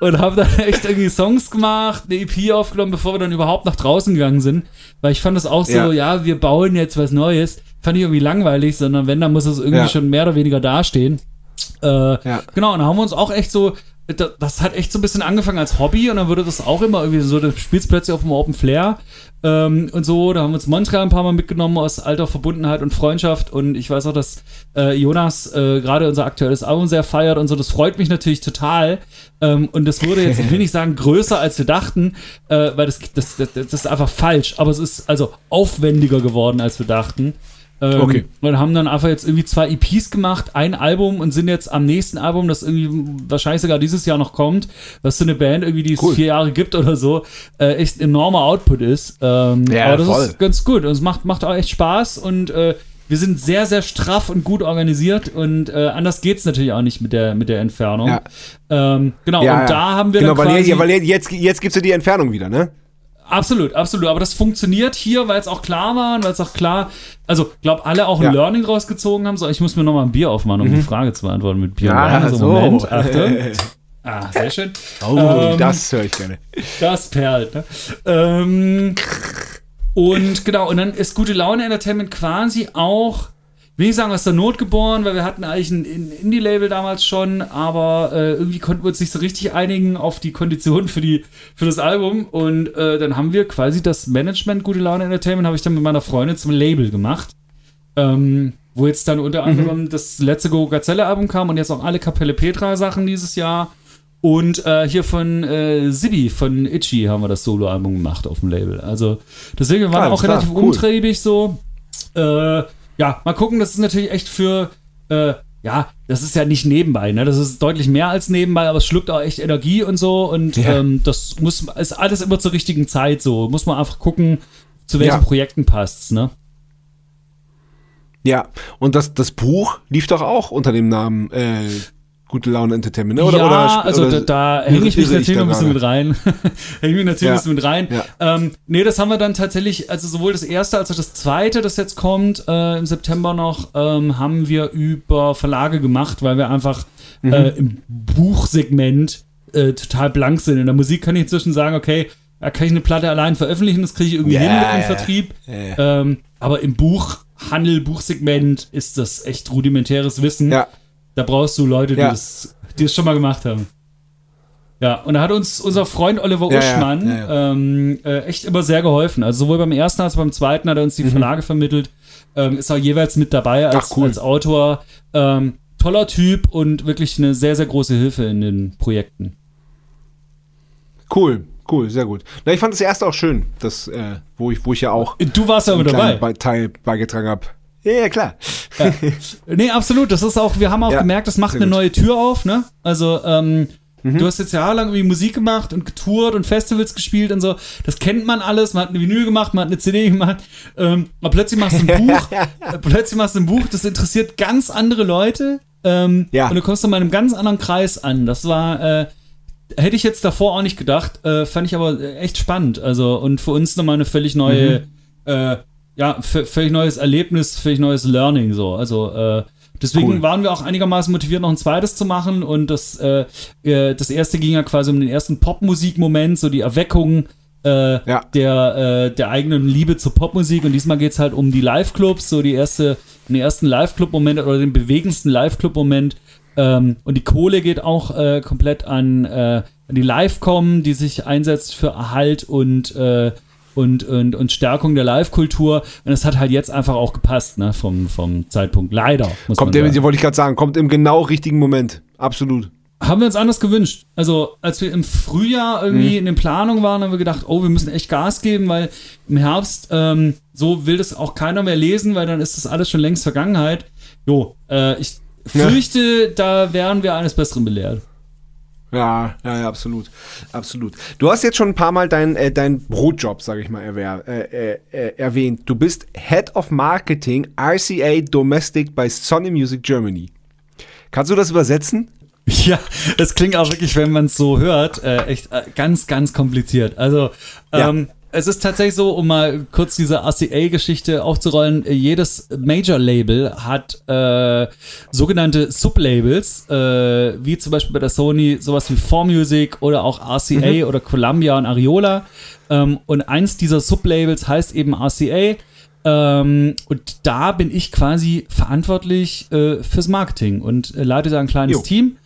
und haben dann echt irgendwie Songs gemacht, eine EP aufgenommen, bevor wir dann überhaupt nach draußen gegangen sind. Weil ich fand das auch so, Ja. ja, wir bauen jetzt was Neues. Fand ich irgendwie langweilig, sondern wenn, dann muss es irgendwie Ja. schon mehr oder weniger dastehen. Äh, Ja. Genau, und dann haben wir uns auch echt so, da- das hat echt so ein bisschen angefangen als Hobby und dann wurde das auch immer irgendwie so, du spielst plötzlich auf dem Open Flair ähm, und so, da haben wir uns Montreal ein paar Mal mitgenommen aus alter Verbundenheit und Freundschaft und ich weiß auch, dass äh, Jonas äh, gerade unser aktuelles Album sehr feiert und so, das freut mich natürlich total ähm, und das wurde jetzt, ich will nicht sagen größer als wir dachten, äh, weil das, das, das, das ist einfach falsch, aber es ist also aufwendiger geworden als wir dachten. Ähm, Okay. Und haben dann einfach jetzt irgendwie zwei EPs gemacht, ein Album und sind jetzt am nächsten Album, das irgendwie wahrscheinlich sogar dieses Jahr noch kommt, was so eine Band irgendwie, die es Cool. vier Jahre gibt oder so, äh, echt enormer Output ist. Ähm, Ja, aber das voll. ist ganz gut und es macht, macht auch echt Spaß und äh, wir sind sehr, sehr straff und gut organisiert und äh, anders geht's natürlich auch nicht mit der, mit der Entfernung. Ja. Ähm, genau, Ja, und da haben wir genau, dann weil, quasi... ihr, weil ihr, jetzt, jetzt gibt's ja die Entfernung wieder, ne? Absolut, absolut. Aber das funktioniert hier, weil es auch klar war und weil es auch klar, also glaube alle auch ein Ja. Learning rausgezogen haben. So, ich muss mir noch mal ein Bier aufmachen, um die Frage zu beantworten mit Bier. und Ah. Also, so. Moment, [laughs] Achtung. Ah, sehr schön. Oh, Ähm, das höre ich gerne. Das perlt. Ne? Ähm, und genau, und dann ist Gute Laune Entertainment quasi auch, will ich sagen, aus der Not geboren, weil wir hatten eigentlich ein Indie-Label damals schon, aber äh, irgendwie konnten wir uns nicht so richtig einigen auf die Konditionen für, die, für das Album. Und äh, dann haben wir quasi das Management Gute Laune Entertainment, habe ich dann mit meiner Freundin zum Label gemacht. Ähm, wo jetzt dann unter anderem das letzte Go Gazelle Album kam und jetzt auch alle Kapelle Petra Sachen dieses Jahr. Und äh, hier von äh, Sibi, von Itchy, haben wir das Soloalbum gemacht auf dem Label. Also deswegen waren wir auch relativ cool. umtriebig so. Äh, ja, mal gucken, das ist natürlich echt für, äh, ja, das ist ja nicht nebenbei, ne? Das ist deutlich mehr als nebenbei, aber es schluckt auch echt Energie und so. Und Ja. ähm, das muss, ist alles immer zur richtigen Zeit so. Muss man einfach gucken, zu welchen Ja. Projekten passt's, ne? Ja, und das, das Buch lief doch auch unter dem Namen äh, Gute Laune Entertainment, ne? Oder, ja, oder, also oder, da, da hänge ich mich natürlich noch ein bisschen mit rein. [laughs] hänge mich natürlich Ja. ein bisschen mit rein. Ja. Ähm, nee, das haben wir dann tatsächlich, also sowohl das erste als auch das zweite, das jetzt kommt, äh, im September noch, ähm, haben wir über Verlage gemacht, weil wir einfach Mhm. äh, im Buchsegment äh, total blank sind. In der Musik kann ich inzwischen sagen, okay, da kann ich eine Platte allein veröffentlichen, das kriege ich irgendwie Ja, hin mit dem ja. Vertrieb. Ja. Ähm, aber im Buchhandel, Buchsegment ist das echt rudimentäres Wissen. Ja, Da brauchst du Leute, die Ja. das die es schon mal gemacht haben. Ja, und da hat uns unser Freund Oliver Ja, Uschmann ja. Ähm, äh, echt immer sehr geholfen. Also sowohl beim ersten als auch beim zweiten hat er uns die Verlage vermittelt. Ähm, ist auch jeweils mit dabei als, Mhm. Ach, cool. als Autor. Ähm, toller Typ und wirklich eine sehr, sehr große Hilfe in den Projekten. cool, cool, sehr gut. Na, ich fand das erste auch schön, das, äh, wo, ich, wo ich ja auch Du warst ja mit dabei. Be Teil beigetragen habe. Ja, ja, klar. Nee, absolut. Das ist auch, wir haben auch Ja, gemerkt, das macht eine gut. Mhm. neue Tür auf, ne? Also, ähm, du hast jetzt jahrelang irgendwie Musik gemacht und getourt und Festivals gespielt und so. Das kennt man alles. Man hat eine Vinyl gemacht, man hat eine CD gemacht. Ähm, aber plötzlich machst du ein Buch. [laughs] äh, plötzlich machst du ein Buch, das interessiert ganz andere Leute. Ähm, Ja. Und du kommst in einem ganz anderen Kreis an. Das war, äh, hätte ich jetzt davor auch nicht gedacht, äh, fand ich aber echt spannend. Also, und für uns nochmal eine völlig neue, mhm. äh, ja, völlig neues Erlebnis, völlig neues Learning, so. Also, äh, Deswegen cool. waren wir auch einigermaßen motiviert, noch ein zweites zu machen. Und das, äh, äh das erste ging ja quasi um den ersten Popmusik-Moment, so die Erweckung äh, ja. der, äh, der eigenen Liebe zur Popmusik. Und diesmal geht es halt um die Live-Clubs, so die erste, den ersten Live-Club-Moment oder den bewegendsten Live-Club-Moment. Ähm, und die Kohle geht auch äh, komplett an, äh, an die Live-Com, die sich einsetzt für Erhalt und äh, und, und, und Stärkung der Live-Kultur. Und es hat halt jetzt einfach auch gepasst, ne, vom, vom Zeitpunkt. Leider. Muss kommt man der, wollte ich gerade sagen, kommt im genau richtigen Moment. Absolut. Haben wir uns anders gewünscht. Also, als wir im Frühjahr irgendwie mhm. in den Planungen waren, haben wir gedacht, oh, wir müssen echt Gas geben, weil im Herbst, ähm, so will das auch keiner mehr lesen, weil dann ist das alles schon längst Vergangenheit. Jo, äh, ich fürchte, ja. da wären wir eines Besseren belehrt. Ja, ja, ja, absolut. Absolut. Du hast jetzt schon ein paar Mal deinen äh, dein Brotjob, sage ich mal, erwäh äh, äh, erwähnt. Du bist Head of Marketing RCA Domestic bei Sony Music Germany. Kannst du das übersetzen? [laughs] Ja, es klingt auch wirklich, wenn man es so hört, äh, echt äh, ganz, ganz kompliziert. Also, ähm, ja es ist tatsächlich so, um mal kurz diese RCA-Geschichte aufzurollen, jedes Major-Label hat äh, sogenannte Sublabels, äh, wie zum Beispiel bei der Sony sowas wie 4Music oder auch RCA mhm. oder Columbia und Ariola. Ähm, und eins dieser Sublabels heißt eben RCA. Ähm, und da bin ich quasi verantwortlich äh, fürs Marketing und äh, leite da ein kleines jo. Team.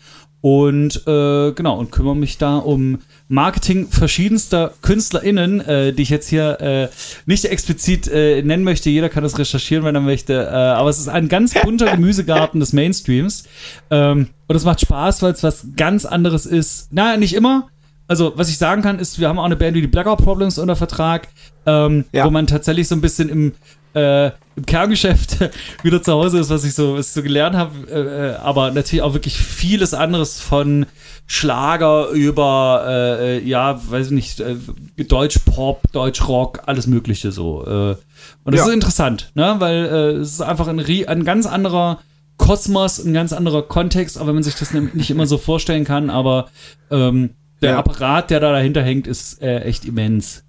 Und äh, genau, und kümmere mich da um Marketing verschiedenster KünstlerInnen, äh, die ich jetzt hier äh, nicht explizit äh, nennen möchte. Jeder kann das recherchieren, wenn er möchte. Äh, aber es ist ein ganz [laughs] bunter Gemüsegarten des Mainstreams. Ähm, und es macht Spaß, weil es was ganz anderes ist. Naja, nicht immer. Also, was ich sagen kann, ist, wir haben auch eine Band wie die Blackout Problems unter Vertrag, ähm, ja. wo man tatsächlich so ein bisschen im äh, im Kerngeschäft [laughs] wieder zu Hause ist, was ich so, was so gelernt habe. Äh, äh, aber natürlich auch wirklich vieles anderes von Schlager über, äh, äh ja, weiß ich nicht, äh, Deutsch-Pop, Deutsch-Rock, alles Mögliche so. Äh. und das ja. ist interessant, ne? weil äh, es ist einfach ein, ein ganz anderer Kosmos, ein ganz anderer Kontext, auch wenn man sich das nicht immer so vorstellen kann, aber ähm, der ja. Apparat, der da dahinter hängt, ist äh, echt immens.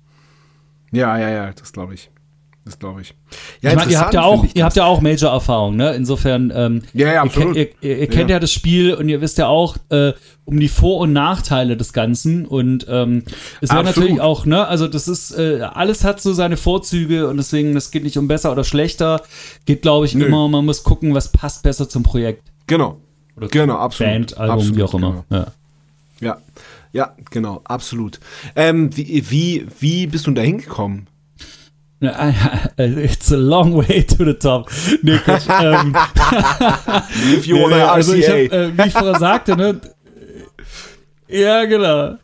Ja, ja, ja, das glaube ich. Das glaube ich. Ja, ich meine, ihr habt ja auch, ihr habt ja auch Major-Erfahrung, ne? Insofern, ähm, ja, ja, absolut. Ihr, ihr, ihr kennt ja. ja. das Spiel und ihr wisst ja auch äh, um die Vor- und Nachteile des Ganzen. Und ähm, es wäre natürlich auch, ne? Also das ist, äh, alles hat so seine Vorzüge und deswegen, es geht nicht um besser oder schlechter. Geht, glaube ich, Nö. immer, man muss gucken, was passt besser zum Projekt. Genau. Oder genau, absolut. Band, Album, absolut, wie auch immer. Genau. Ja. ja. Ja, genau, absolut. Ähm, wie, wie, wie bist du da hingekommen? It's a long [laughs] way to the top. Nee, Quatsch. [laughs] ähm, If you wanna also ich hab, äh, wie ich vorher sagte, ne? Ja, genau.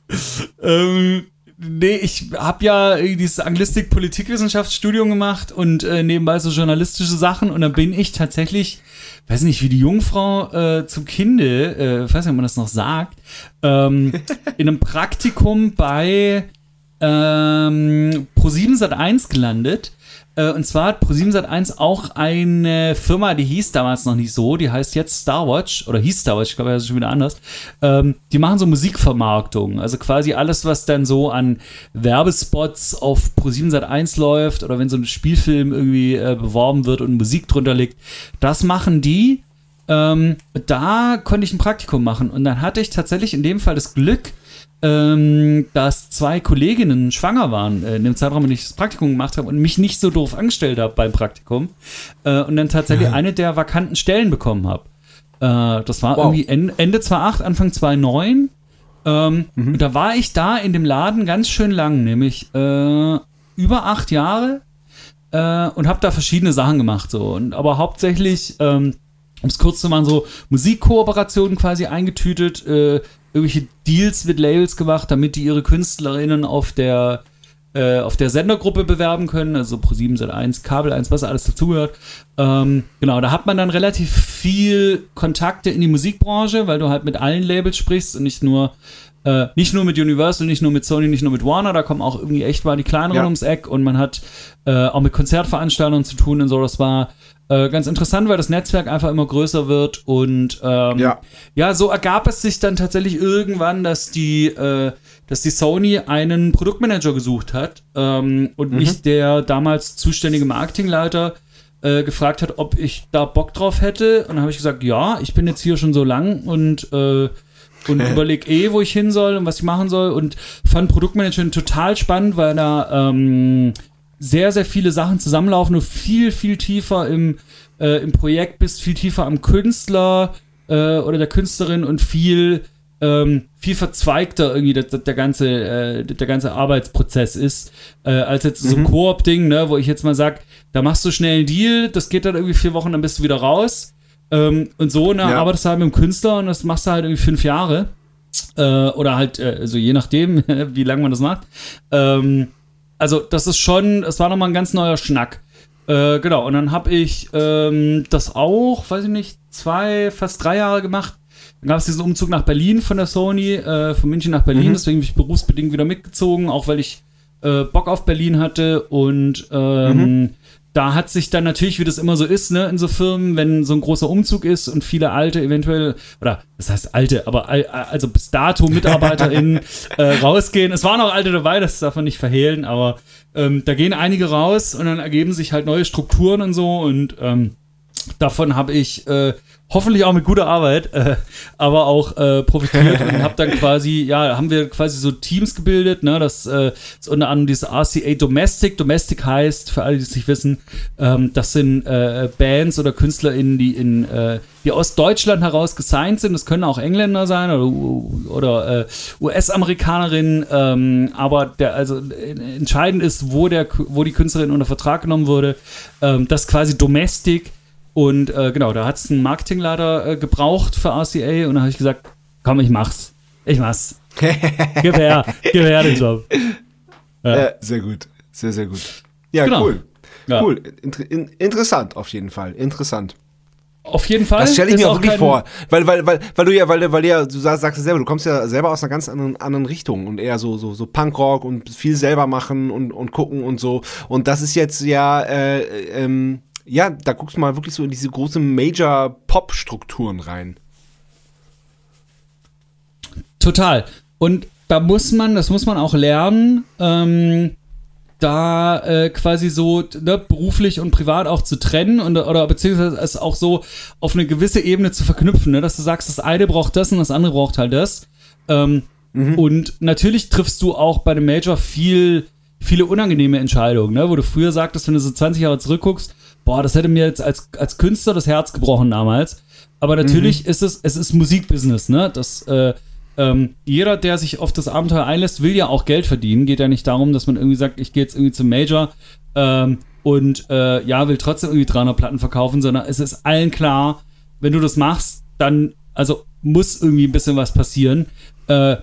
Ähm, nee, ich habe ja dieses Anglistik-Politikwissenschaftsstudium gemacht und äh, nebenbei so journalistische Sachen und dann bin ich tatsächlich, weiß nicht, wie die Jungfrau äh, zum Kinde, äh, weiß nicht, ob man das noch sagt, ähm, in einem Praktikum bei ähm, Pro7 Sat1 gelandet. Äh, und zwar hat Pro7 Sat1 auch eine Firma, die hieß damals noch nicht so, die heißt jetzt Starwatch oder hieß Starwatch, ich glaube, das ist schon wieder anders. Ähm, die machen so Musikvermarktung, also quasi alles, was dann so an Werbespots auf Pro7 Sat1 läuft oder wenn so ein Spielfilm irgendwie äh, beworben wird und Musik drunter liegt, das machen die. Ähm, da konnte ich ein Praktikum machen und dann hatte ich tatsächlich in dem Fall das Glück, ähm, dass zwei Kolleginnen schwanger waren äh, in dem Zeitraum, in dem ich das Praktikum gemacht habe und mich nicht so doof angestellt habe beim Praktikum äh, und dann tatsächlich ja. eine der vakanten Stellen bekommen habe. Äh, das war wow. irgendwie Ende, Ende 2008, Anfang 2009. Ähm, mhm. Und da war ich da in dem Laden ganz schön lang, nämlich äh, über acht Jahre äh, und habe da verschiedene Sachen gemacht. So. Und, aber hauptsächlich ähm, um es kurz zu machen, so Musikkooperationen quasi eingetütet, äh, irgendwelche Deals mit Labels gemacht, damit die ihre KünstlerInnen auf der äh, auf der Sendergruppe bewerben können, also Pro7 Sat1, Kabel 1, was alles dazugehört. Ähm, genau, da hat man dann relativ viel Kontakte in die Musikbranche, weil du halt mit allen Labels sprichst und nicht nur äh, nicht nur mit Universal, nicht nur mit Sony, nicht nur mit Warner, da kommen auch irgendwie echt mal die kleineren Ja. ums Eck und man hat äh, auch mit Konzertveranstaltern zu tun und so. Das war äh, ganz interessant, weil das Netzwerk einfach immer größer wird und ähm, Ja. ja, so ergab es sich dann tatsächlich irgendwann, dass die, äh, dass die Sony einen Produktmanager gesucht hat ähm, und mich der damals zuständige Marketingleiter äh, gefragt hat, ob ich da Bock drauf hätte. Und dann habe ich gesagt, ja, ich bin jetzt hier schon so lang und äh, und [laughs] überleg eh, wo ich hin soll und was ich machen soll. Und fand Produktmanagement total spannend, weil da ähm, sehr, sehr viele Sachen zusammenlaufen, du viel, viel tiefer im, äh, im Projekt bist, viel tiefer am Künstler äh, oder der Künstlerin und viel, ähm, viel verzweigter irgendwie der, der, ganze, äh, der ganze Arbeitsprozess ist, äh, als jetzt so ein Koop-Ding, ne, wo ich jetzt mal sag, da machst du schnell einen Deal, das geht dann irgendwie vier Wochen, dann bist du wieder raus. Ähm, und so, ne, Ja. arbeitest du halt mit dem Künstler und das machst du halt irgendwie fünf Jahre. Äh, oder halt, äh, also je nachdem, [laughs] wie lange man das macht. Ähm, also das ist schon, es war nochmal ein ganz neuer Schnack. Äh, genau, und dann habe ich ähm, das auch, weiß ich nicht, zwei, fast drei Jahre gemacht. Dann gab es diesen Umzug nach Berlin von der Sony, äh, von München nach Berlin, deswegen bin ich berufsbedingt wieder mitgezogen, auch weil ich äh, Bock auf Berlin hatte und ähm, da hat sich dann natürlich, wie das immer so ist, ne, in so Firmen, wenn so ein großer Umzug ist und viele alte eventuell, oder das heißt alte, aber al- also bis dato MitarbeiterInnen [laughs] äh, rausgehen. Es waren auch alte dabei, das darf man nicht verhehlen, aber ähm, da gehen einige raus und dann ergeben sich halt neue Strukturen und so und ähm, davon habe ich äh, hoffentlich auch mit guter Arbeit, äh, aber auch äh, profitiert und habe dann [laughs] quasi, ja, haben wir quasi so Teams gebildet, ne, das äh, ist unter anderem dieses RCA Domestic. Domestic heißt, für alle, die es nicht wissen, ähm, das sind äh, Bands oder KünstlerInnen, die in äh, die aus Deutschland heraus gesigned sind. Das können auch Engländer sein oder, oder äh, US-Amerikanerinnen, ähm, aber der, also äh, entscheidend ist, wo der, wo die Künstlerin unter Vertrag genommen wurde. Ähm, das quasi Domestic. Und äh, genau, da hat es einen Marketingleiter äh, gebraucht für RCA und dann habe ich gesagt, komm, ich mach's. Ich mach's. gib her, gib her den Job. Äh, sehr gut. Sehr, sehr gut. Ja, Genau. cool. Ja. Cool. Inter in, interessant auf jeden Fall. Interessant. Auf jeden Fall. Das stelle ich mir auch wirklich vor. Weil, weil, weil, weil du ja, weil, du- weil ja, du sagst, sagst es selber, du kommst ja selber aus einer ganz anderen, anderen Richtung und eher so, so, so Punkrock und viel selber machen und, und gucken und so. Und das ist jetzt ja, äh, ähm, ja, da guckst du mal wirklich so in diese großen Major-Pop-Strukturen rein. Total. Und da muss man, das muss man auch lernen, ähm, da äh, quasi so ne, beruflich und privat auch zu trennen und, oder beziehungsweise es auch so auf eine gewisse Ebene zu verknüpfen, ne? dass du sagst, das eine braucht das und das andere braucht halt das. Ähm, Und natürlich triffst du auch bei dem Major viel, viele unangenehme Entscheidungen, ne? wo du früher sagtest, wenn du so 20 Jahre zurückguckst, boah, das hätte mir jetzt als, als Künstler das Herz gebrochen damals. Aber natürlich ist es, es ist Musikbusiness, ne? Das, äh, ähm, jeder, der sich auf das Abenteuer einlässt, will ja auch Geld verdienen. Geht ja nicht darum, dass man irgendwie sagt, ich gehe jetzt irgendwie zum Major ähm, und äh, ja, will trotzdem irgendwie 300 Platten verkaufen, sondern es ist allen klar, wenn du das machst, dann, also muss irgendwie ein bisschen was passieren. Äh,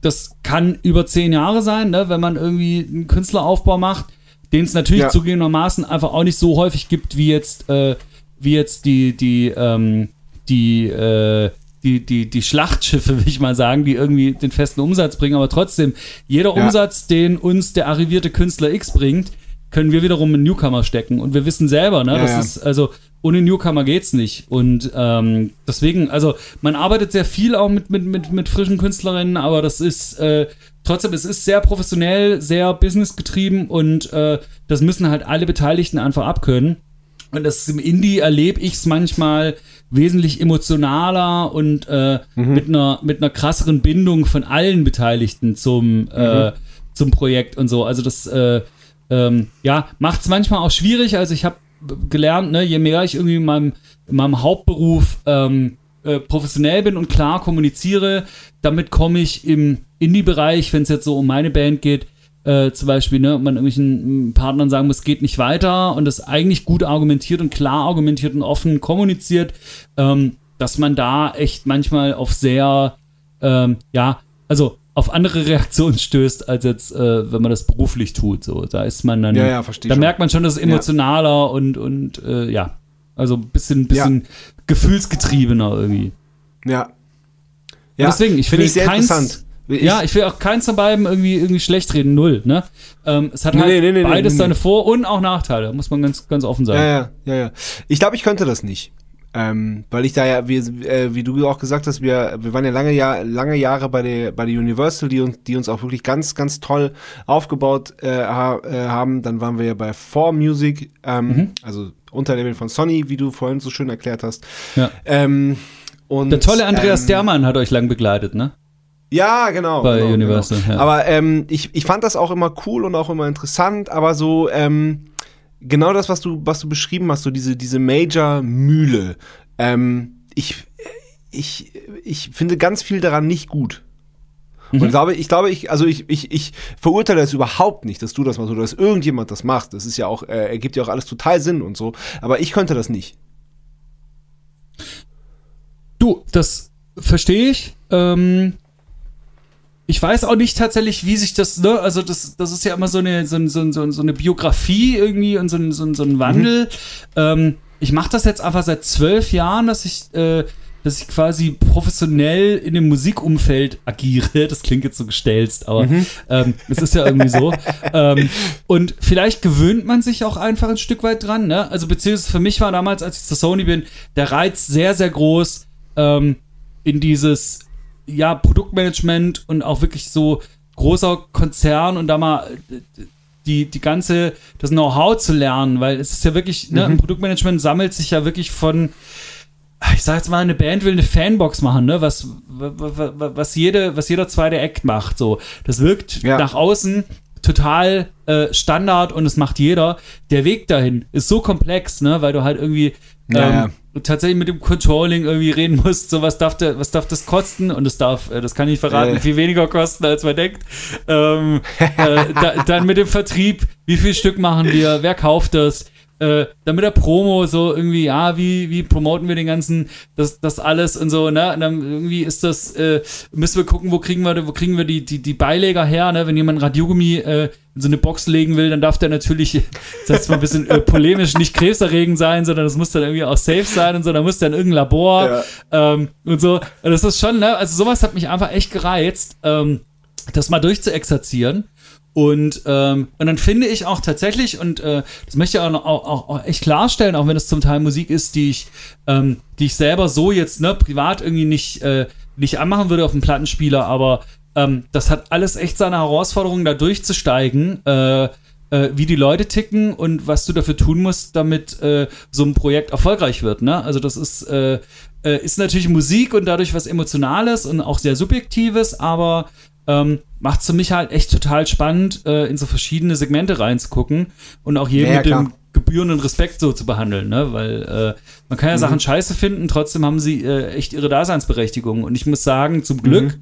das kann über zehn Jahre sein, ne, wenn man irgendwie einen Künstleraufbau macht, den es natürlich Ja. zugegebenermaßen einfach auch nicht so häufig gibt, wie jetzt, äh, wie jetzt die, die, ähm, die, äh, die, die, die Schlachtschiffe, [laughs] will ich mal sagen, die irgendwie den festen Umsatz bringen, aber trotzdem, jeder Ja. Umsatz, den uns der arrivierte Künstler X bringt, können wir wiederum in Newcomer stecken. Und wir wissen selber, ne, Ja, das ja. ist, also ohne Newcomer geht's nicht. Und ähm, deswegen, also man arbeitet sehr viel auch mit, mit, mit, mit frischen Künstlerinnen, aber das ist äh, trotzdem, es ist sehr professionell, sehr businessgetrieben und äh, das müssen halt alle Beteiligten einfach abkönnen. Und das im Indie erlebe ich es manchmal wesentlich emotionaler und äh, mit, einer, mit einer krasseren Bindung von allen Beteiligten zum, äh, zum Projekt und so. Also das äh, ähm, ja, macht es manchmal auch schwierig. Also ich habe gelernt, ne, je mehr ich irgendwie in meinem, in meinem Hauptberuf ähm, äh, professionell bin und klar kommuniziere, damit komme ich im Indie-Bereich, wenn es jetzt so um meine Band geht, äh, zum Beispiel, ne, man irgendwelchen mm, Partnern sagen muss, geht nicht weiter und das eigentlich gut argumentiert und klar argumentiert und offen kommuniziert, ähm, dass man da echt manchmal auf sehr, ähm, ja, also auf andere [laughs] Reaktionen stößt, als jetzt, äh, wenn man das beruflich tut. So, da ist man dann, Ja, ja, da schon. merkt man schon, dass es emotionaler und, und äh, ja, also ein bisschen, bisschen gefühlsgetriebener irgendwie. Ja. Und deswegen, ich finde ich sehr keins- interessant. Ich, ja, ich will auch keins von beiden irgendwie, irgendwie schlecht reden, null, ne? Ähm, es hat halt nee, nee, nee, beides seine Vor- und auch Nachteile, muss man ganz, ganz offen sagen. Ja, ja, ja, ja. Ich glaube, ich könnte das nicht. Ähm, weil ich da ja, wie, äh, wie du auch gesagt hast, wir, wir waren ja lange, Jahr, lange Jahre bei der, bei der Universal, die uns, die uns auch wirklich ganz, ganz toll aufgebaut äh, ha, äh, haben. Dann waren wir ja bei 4 Music, ähm, mhm. also Unterlevel von Sony, wie du vorhin so schön erklärt hast. Ja. Ähm, und, der tolle Andreas ähm, Dermann hat euch lang begleitet, ne? Ja, genau. Bei genau, Universal. Genau. Ja. Aber ähm, ich, ich fand das auch immer cool und auch immer interessant, aber so, ähm, genau das, was du, was du beschrieben hast, so diese, diese Major-Mühle. Ähm, ich, ich, ich finde ganz viel daran nicht gut. Und ich mhm. glaube, ich glaube, ich, also ich, ich, ich verurteile das überhaupt nicht, dass du das machst oder dass irgendjemand das macht. Das ist ja auch, äh, ergibt ja auch alles total Sinn und so. Aber ich könnte das nicht. Du, das verstehe ich. Ähm, ich weiß auch nicht tatsächlich, wie sich das, ne, also das, das ist ja immer so eine, so, so, so, so eine Biografie irgendwie und so, ein, so, so ein Wandel. Mhm. Ähm, ich mache das jetzt einfach seit zwölf Jahren, dass ich, äh, dass ich quasi professionell in dem Musikumfeld agiere. [laughs] Das klingt jetzt so gestelzt, aber mhm. ähm, es ist ja irgendwie so. [laughs] ähm, und vielleicht gewöhnt man sich auch einfach ein Stück weit dran. Ne? Also beziehungsweise für mich war damals, als ich zur Sony bin, der Reiz sehr, sehr groß ähm, in dieses ja, Produktmanagement und auch wirklich so großer Konzern und da mal die, die ganze, das Know-how zu lernen, weil es ist ja wirklich, ne, mhm. im Produktmanagement sammelt sich ja wirklich von, ich sag jetzt mal, eine Band will eine Fanbox machen, ne, was, was, was, jede, was jeder zweite Act macht, so. Das wirkt ja. nach außen total äh, Standard und es macht jeder. Der Weg dahin ist so komplex, ne, weil du halt irgendwie ja, ähm, tatsächlich mit dem Controlling irgendwie reden musst, so was darf, der, was darf das kosten und es darf, äh, das kann ich verraten, äh. viel weniger kosten, als man denkt. Ähm, [laughs] äh, da, dann mit dem Vertrieb, wie viel Stück machen wir, wer kauft das? Äh, dann mit der Promo so irgendwie, ja, wie, wie promoten wir den ganzen, das, das alles und so, ne? Und dann irgendwie ist das, äh, müssen wir gucken, wo kriegen wir, wo kriegen wir die, die, die Beileger her, ne? Wenn jemand Radiogummi äh, in so eine Box legen will, dann darf der natürlich, [laughs] das heißt mal ein bisschen äh, polemisch, nicht krebserregend sein, sondern das muss dann irgendwie auch safe sein und so, dann muss dann irgendein Labor ja. ähm, und so. Und das ist schon, ne? Also sowas hat mich einfach echt gereizt, ähm, das mal durchzuexerzieren. Und, ähm, und dann finde ich auch tatsächlich, und äh, das möchte ich auch, auch, auch, echt klarstellen, auch wenn es zum Teil Musik ist, die ich, ähm, die ich selber so jetzt ne, privat irgendwie nicht, äh, nicht anmachen würde auf dem Plattenspieler, aber ähm, das hat alles echt seine Herausforderungen, da durchzusteigen, äh, äh, wie die Leute ticken und was du dafür tun musst, damit äh, so ein Projekt erfolgreich wird. Ne? Also das ist, äh, äh, ist natürlich Musik und dadurch was Emotionales und auch sehr Subjektives, aber ähm, macht es für mich halt echt total spannend, äh, in so verschiedene Segmente reinzugucken und auch jeden ja, mit dem gebührenden Respekt so zu behandeln, ne? Weil äh, man kann ja mhm. Sachen scheiße finden, trotzdem haben sie äh, echt ihre Daseinsberechtigung. Und ich muss sagen, zum Glück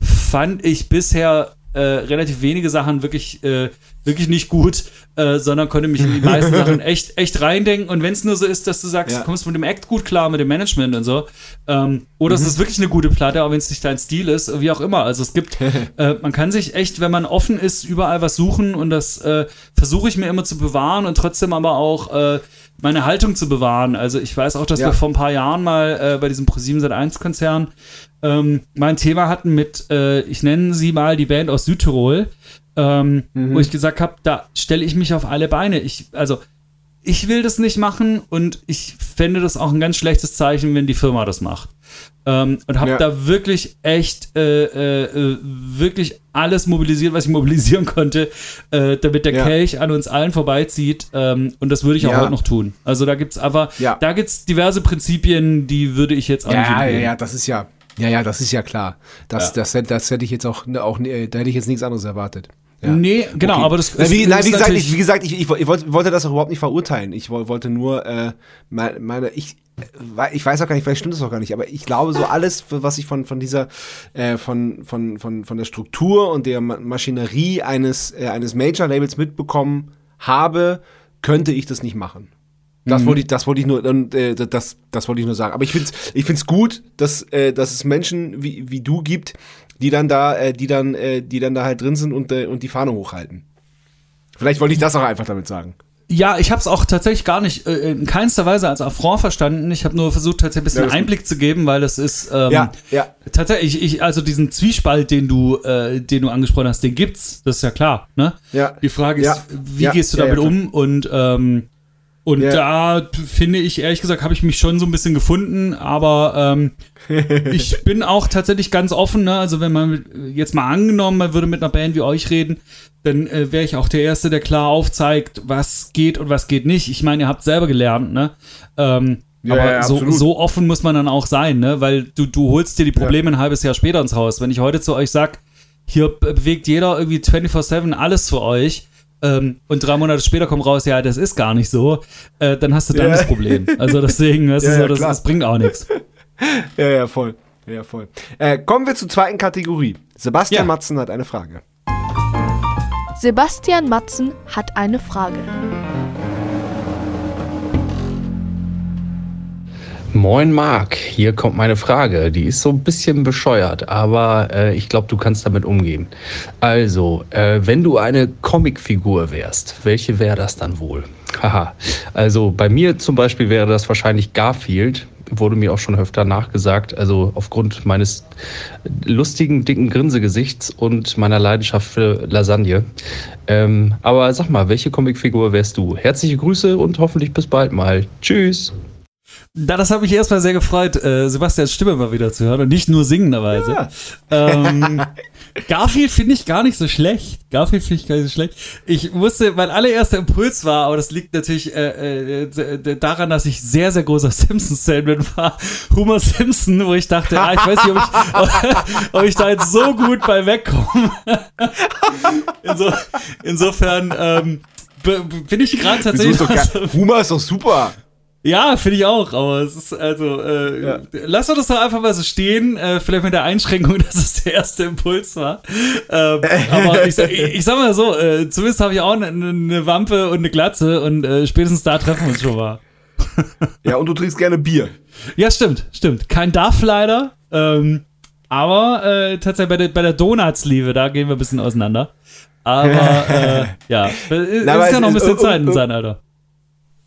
mhm. fand ich bisher äh, relativ wenige Sachen wirklich, äh, wirklich nicht gut, äh, sondern konnte mich in die meisten [laughs] Sachen echt, echt reindenken. Und wenn es nur so ist, dass du sagst, ja. du kommst mit dem Act gut klar, mit dem Management und so, ähm, oder mhm. es ist wirklich eine gute Platte, auch wenn es nicht dein Stil ist, wie auch immer. Also es gibt, [laughs] äh, man kann sich echt, wenn man offen ist, überall was suchen und das äh, versuche ich mir immer zu bewahren und trotzdem aber auch äh, meine Haltung zu bewahren. Also ich weiß auch, dass ja. wir vor ein paar Jahren mal äh, bei diesem Pro7 Sat1 Konzern ähm, mein Thema hatten mit, äh, ich nenne sie mal die Band aus Südtirol, ähm, mhm. wo ich gesagt habe, da stelle ich mich auf alle Beine. Ich, also ich will das nicht machen und ich fände das auch ein ganz schlechtes Zeichen, wenn die Firma das macht. Ähm, und habe ja. da wirklich echt, äh, äh, wirklich alles mobilisiert, was ich [laughs] mobilisieren konnte, äh, damit der ja. Kelch an uns allen vorbeizieht. Ähm, und das würde ich auch ja. heute noch tun. Also da gibt es aber, da gibt es diverse Prinzipien, die würde ich jetzt angeben. Ja, ja, ja, das ist ja, ja, ja, das ist ja klar. Das, das, das hätte ich jetzt auch, auch, da hätte ich jetzt nichts anderes erwartet. Ja. Nee, genau, okay. aber das ist, wie, nein, wie gesagt, ich, wie gesagt, ich, ich, ich, wollte das auch überhaupt nicht verurteilen. Ich wollte nur äh, meine, ich, ich weiß auch gar nicht, vielleicht stimmt das auch gar nicht, aber ich glaube, so alles, was ich von, von dieser, äh, von, von, von, von der Struktur und der Maschinerie eines, äh, eines Major-Labels mitbekommen habe, könnte ich das nicht machen. Das mhm. wollte ich, das wollte ich nur, äh, das, das wollte ich nur sagen. Aber ich finde es ich find's gut, dass, äh, dass es Menschen wie, wie du gibt, die dann da, äh, die dann, äh, die dann da halt drin sind und, äh, und die Fahne hochhalten. Vielleicht wollte ich das auch einfach damit sagen. Ja, ich habe es auch tatsächlich gar nicht äh, in keinster Weise als Affront verstanden. Ich habe nur versucht, tatsächlich ein bisschen Ja, das Einblick zu geben, weil es ist ähm, Ja, ja. tatsächlich, ich, also diesen Zwiespalt, den du, äh, den du angesprochen hast, den gibt's, das ist ja klar. Ne? Ja. Die Frage ist, wie gehst du damit um? Und ähm, und Ja. da finde ich, ehrlich gesagt, habe ich mich schon so ein bisschen gefunden, aber ähm, [laughs] ich bin auch tatsächlich ganz offen, ne? Also wenn man jetzt mal angenommen, man würde mit einer Band wie euch reden, dann äh, wäre ich auch der Erste, der klar aufzeigt, was geht und was geht nicht. Ich meine, ihr habt selber gelernt, ne? Ähm, Ja, aber ja, so, so offen muss man dann auch sein, ne? Weil du, du holst dir die Probleme ein halbes Jahr später ins Haus. Wenn ich heute zu euch sag, hier be- bewegt jeder irgendwie 24-7 alles für euch. Ähm, und drei Monate später kommt raus, ja, das ist gar nicht so, äh, dann hast du dann Ja. das Problem. Also deswegen, das, Ja, so, das, das bringt auch nichts. [laughs] Ja, ja, voll. Ja, voll. Äh, kommen wir zur zweiten Kategorie. Sebastian Ja. Matzen hat eine Frage. Sebastian Matzen hat eine Frage. Moin Marc, hier kommt meine Frage. Die ist so ein bisschen bescheuert, aber äh, ich glaube, du kannst damit umgehen. Also, äh, wenn du eine Comicfigur wärst, welche wäre das dann wohl? [laughs] Haha. Also bei mir zum Beispiel wäre das wahrscheinlich Garfield. Wurde mir auch schon öfter nachgesagt. Also aufgrund meines lustigen, dicken Grinsegesichts und meiner Leidenschaft für Lasagne. Ähm, aber sag mal, welche Comicfigur wärst du? Herzliche Grüße und hoffentlich bis bald mal. Tschüss. Da, das hat mich erstmal sehr gefreut, äh, Sebastians Stimme mal wieder zu hören und nicht nur singenderweise. Ja. Ähm, [laughs] Garfield finde ich gar nicht so schlecht. Garfield finde ich gar nicht so schlecht. Ich musste, mein allererster Impuls war, aber das liegt natürlich äh, äh, daran, dass ich sehr, sehr großer Simpsons-Fan bin, war Homer Simpson, wo ich dachte, ah, ich weiß nicht, ob ich, [laughs] ob ich da jetzt so gut bei wegkomme. [laughs] Inso, insofern ähm, bin ich gerade tatsächlich. doch geil? Humor ist doch super. Ja, finde ich auch, aber es ist also, äh, Ja. lass uns das doch einfach mal so stehen, äh, vielleicht mit der Einschränkung, [laughs] dass es der erste Impuls war. Ähm, [laughs] aber ich, sag- ich, ich sag mal so, äh, zumindest habe ich auch eine, eine Wampe und eine Glatze und äh, spätestens da treffen wir uns schon mal. [laughs] Ja, und du trinkst gerne Bier. Ja, stimmt, stimmt. Kein Darf leider, ähm, aber äh, tatsächlich bei der, bei der Donuts-Liebe, da gehen wir ein bisschen auseinander. Aber äh, ja, es ist aber ja noch ein bisschen äh, Zeit in äh, seinem Alter.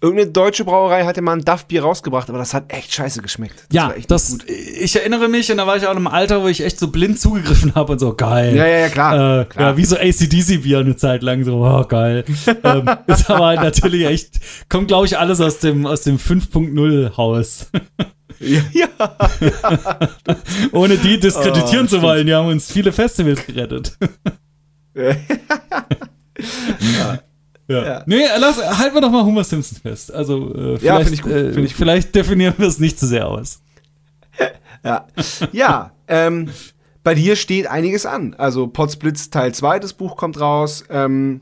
Irgendeine deutsche Brauerei hatte mal ein Duff-Bier rausgebracht, aber das hat echt scheiße geschmeckt. Das Ja, das, ich erinnere mich und da war ich auch in einem Alter, wo ich echt so blind zugegriffen habe und so, geil. Ja, ja, ja, klar. Äh, klar. Ja, wie so ACDC-Bier eine Zeit lang, so, oh, geil. [laughs] ähm, ist aber natürlich echt, kommt, glaube ich, alles aus dem, aus dem 5.0-Haus. [laughs] ja, ja. [laughs] Ohne die diskreditieren Oh, zu wollen, die haben uns viele Festivals gerettet. ja. Ja. Nee, lass, halten wir doch mal Homer Simpsons fest. Also, äh, vielleicht, Ja, find ich gut, äh, ich gut. vielleicht definieren wir es nicht zu sehr aus. [laughs] Ja, ja ähm, bei dir steht einiges an. Also Potsblitz Teil 2, das Buch kommt raus. Ähm,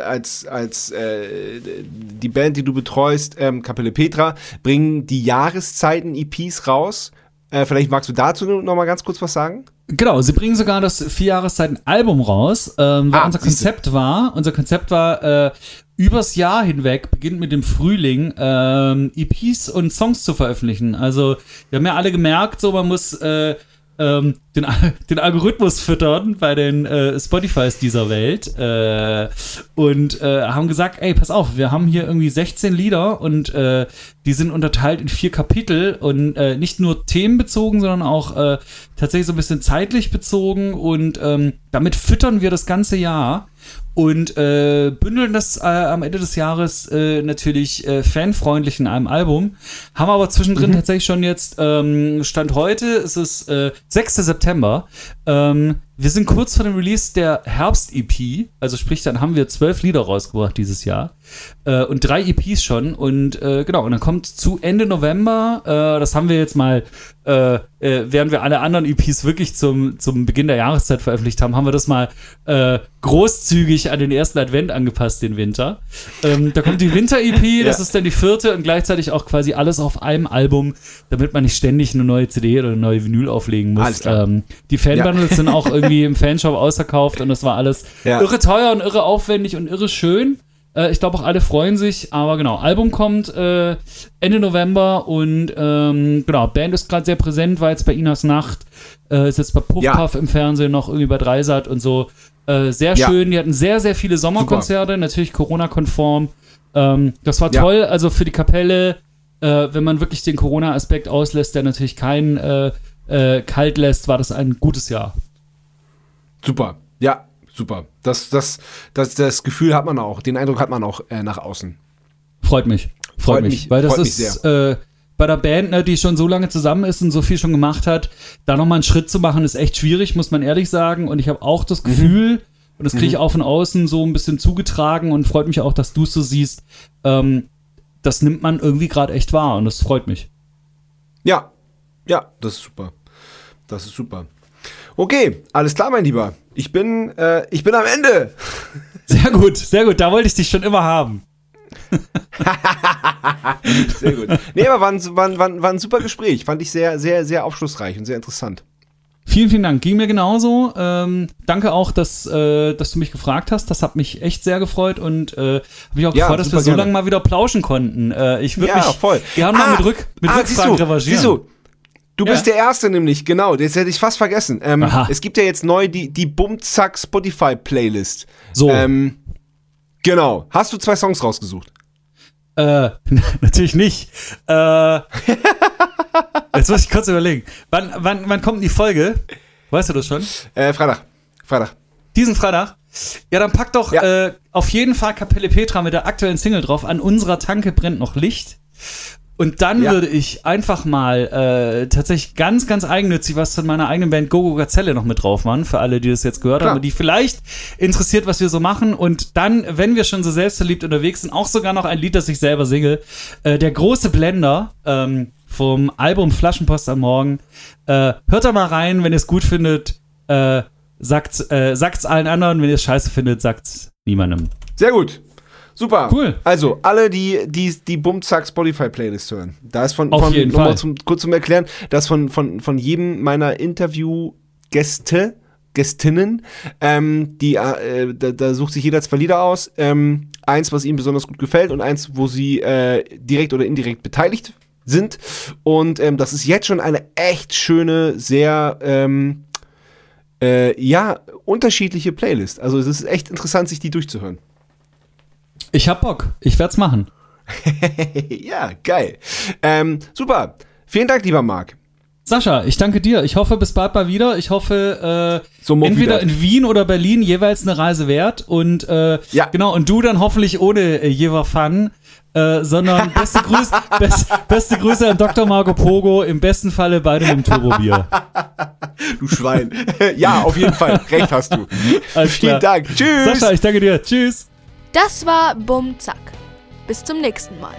als als äh, die Band, die du betreust, ähm, Kapelle Petra, bringen die Jahreszeiten-EPs raus. Äh, vielleicht magst du dazu noch mal ganz kurz was sagen? Genau, sie bringen sogar das vier Jahreszeiten-Album raus, ähm, weil Ah, unser. Konzept war, unser Konzept war, äh, übers Jahr hinweg, beginnt mit dem Frühling, ähm, EPs und Songs zu veröffentlichen. Also, wir haben ja alle gemerkt, so man muss äh, ähm, den, [laughs] den Algorithmus füttern bei den äh, Spotifys dieser Welt äh, und äh, haben gesagt, ey, pass auf, wir haben hier irgendwie 16 Lieder und äh, die sind unterteilt in vier Kapitel und äh, nicht nur themenbezogen, sondern auch äh, tatsächlich so ein bisschen zeitlich bezogen und ähm, damit füttern wir das ganze Jahr und äh, bündeln das äh, am Ende des Jahres äh, natürlich äh, fanfreundlich in einem Album. Haben aber zwischendrin tatsächlich schon jetzt, ähm, Stand heute, ist es äh, 6. September. Ähm, wir sind kurz vor dem Release der Herbst-EP, also sprich, dann haben wir zwölf Lieder rausgebracht dieses Jahr äh, und drei EPs schon und äh, genau, und dann kommt zu Ende November, äh, das haben wir jetzt mal, äh, äh, während wir alle anderen EPs wirklich zum, zum Beginn der Jahreszeit veröffentlicht haben, haben wir das mal äh, großzügig an den ersten Advent angepasst, den Winter. Ähm, da kommt die Winter-EP, [laughs] das ist dann die vierte und gleichzeitig auch quasi alles auf einem Album, damit man nicht ständig eine neue CD oder eine neue Vinyl auflegen muss. Ähm, die Fan-Bundles sind auch irgendwie im Fanshop ausverkauft und das war alles Ja. irre teuer und irre aufwendig und irre schön. Äh, ich glaube auch alle freuen sich, aber genau, Album kommt äh, Ende November und ähm, genau, Band ist gerade sehr präsent, war jetzt bei Inas Nacht, äh, ist jetzt bei Puff Ja. Puff im Fernsehen noch irgendwie bei Dreisat und so. Äh, sehr Ja. schön, die hatten sehr, sehr viele Sommerkonzerte, natürlich Corona-konform. Ähm, das war toll, also für die Kapelle, äh, wenn man wirklich den Corona-Aspekt auslässt, der natürlich keinen äh, äh, kalt lässt, war das ein gutes Jahr. Super. Ja, super. Das, das, das, das Gefühl hat man auch, den Eindruck hat man auch äh, nach außen. Freut mich. Freut, Freut mich, mich- Weil das freut ist äh, bei der Band, ne, die schon so lange zusammen ist und so viel schon gemacht hat, da nochmal einen Schritt zu machen, ist echt schwierig, muss man ehrlich sagen. Und ich habe auch Mhm. das Gefühl, und das kriege ich auch von außen so ein bisschen zugetragen und freut mich auch, dass du es so siehst. Ähm, das nimmt man irgendwie gerade echt wahr und das freut mich. Ja, ja, das ist super. Das ist super. Okay, alles klar, mein Lieber. Ich bin, äh, ich bin am Ende. [laughs] Sehr gut, sehr gut. Da wollte ich dich schon immer haben. [laughs] Sehr gut. Nee, aber war ein, war, ein- war, ein- super Gespräch. Fand ich sehr, sehr, sehr aufschlussreich und sehr interessant. Vielen, vielen Dank. Ging mir genauso. Ähm, danke auch, dass, äh, dass du mich gefragt hast. Das hat mich echt sehr gefreut und äh, habe mich auch Ja, gefreut, dass wir so lange mal wieder plauschen konnten. Äh, ich würde Ja, mich voll. gerne mal Ah, mit, Rück, mit ah, Rückfragen siehst du, revanchieren. Siehst du, du Ja. bist der Erste nämlich, genau. Das hätte ich fast vergessen. Ähm, es gibt ja jetzt neu die, die Bumzack Spotify Playlist. So, Ähm, genau. Hast du zwei Songs rausgesucht? äh, [laughs] natürlich nicht. Äh, jetzt muss ich kurz überlegen. Wann, wann, wann kommt die Folge? Weißt du das schon? Äh, Freitag. Freitag. Diesen Freitag? Ja, dann pack doch Ja. äh, auf jeden Fall Kapelle Petra mit der aktuellen Single drauf. An unserer Tanke brennt noch Licht. Und dann Ja. würde ich einfach mal äh, tatsächlich ganz, ganz eigennützig was von meiner eigenen Band Gogo Gazelle noch mit drauf machen, für alle, die das jetzt gehört Klar. haben und die vielleicht interessiert, was wir so machen. Und dann, wenn wir schon so selbstverliebt unterwegs sind, auch sogar noch ein Lied, das ich selber singe. Äh, der große Blender ähm, vom Album Flaschenpost am Morgen. Äh, hört da mal rein, wenn ihr es gut findet. Äh, sagt, äh, sagt's allen anderen, wenn ihr es scheiße findet, sagt's niemandem. Sehr gut. Super. Cool. Also, alle, die die, die Bumzack Spotify Playlist hören. Da ist von, Auf von jeden Fall. Zum, kurz zum Erklären, dass von, von, von jedem meiner Interviewgäste, Gästinnen, ähm, die, äh, da, da sucht sich jeder zwei Lieder aus. Ähm, eins, was ihm besonders gut gefällt und eins, wo sie äh, direkt oder indirekt beteiligt sind. Und ähm, das ist jetzt schon eine echt schöne, sehr ähm, äh, ja, unterschiedliche Playlist. Also es ist echt interessant, sich die durchzuhören. Ich hab Bock. Ich werd's machen. [laughs] ja, geil. Ähm, super. Vielen Dank, lieber Marc. Sascha, ich danke dir. Ich hoffe, bis bald mal wieder. Ich hoffe, äh, So entweder wieder. in Wien oder Berlin jeweils eine Reise wert. Und äh, Ja. genau, und du dann hoffentlich ohne äh, Jever Fun. Äh, sondern [laughs] beste Grüße, best, beste Grüße an Dr. Marco Pogo, im besten Falle beide mit dem Turbobier. [laughs] Du Schwein. ja, auf jeden Fall. Recht hast du. Vielen. Dank. Tschüss. Sascha, ich danke dir. Tschüss. Das war Bum Zack. Bis zum nächsten Mal.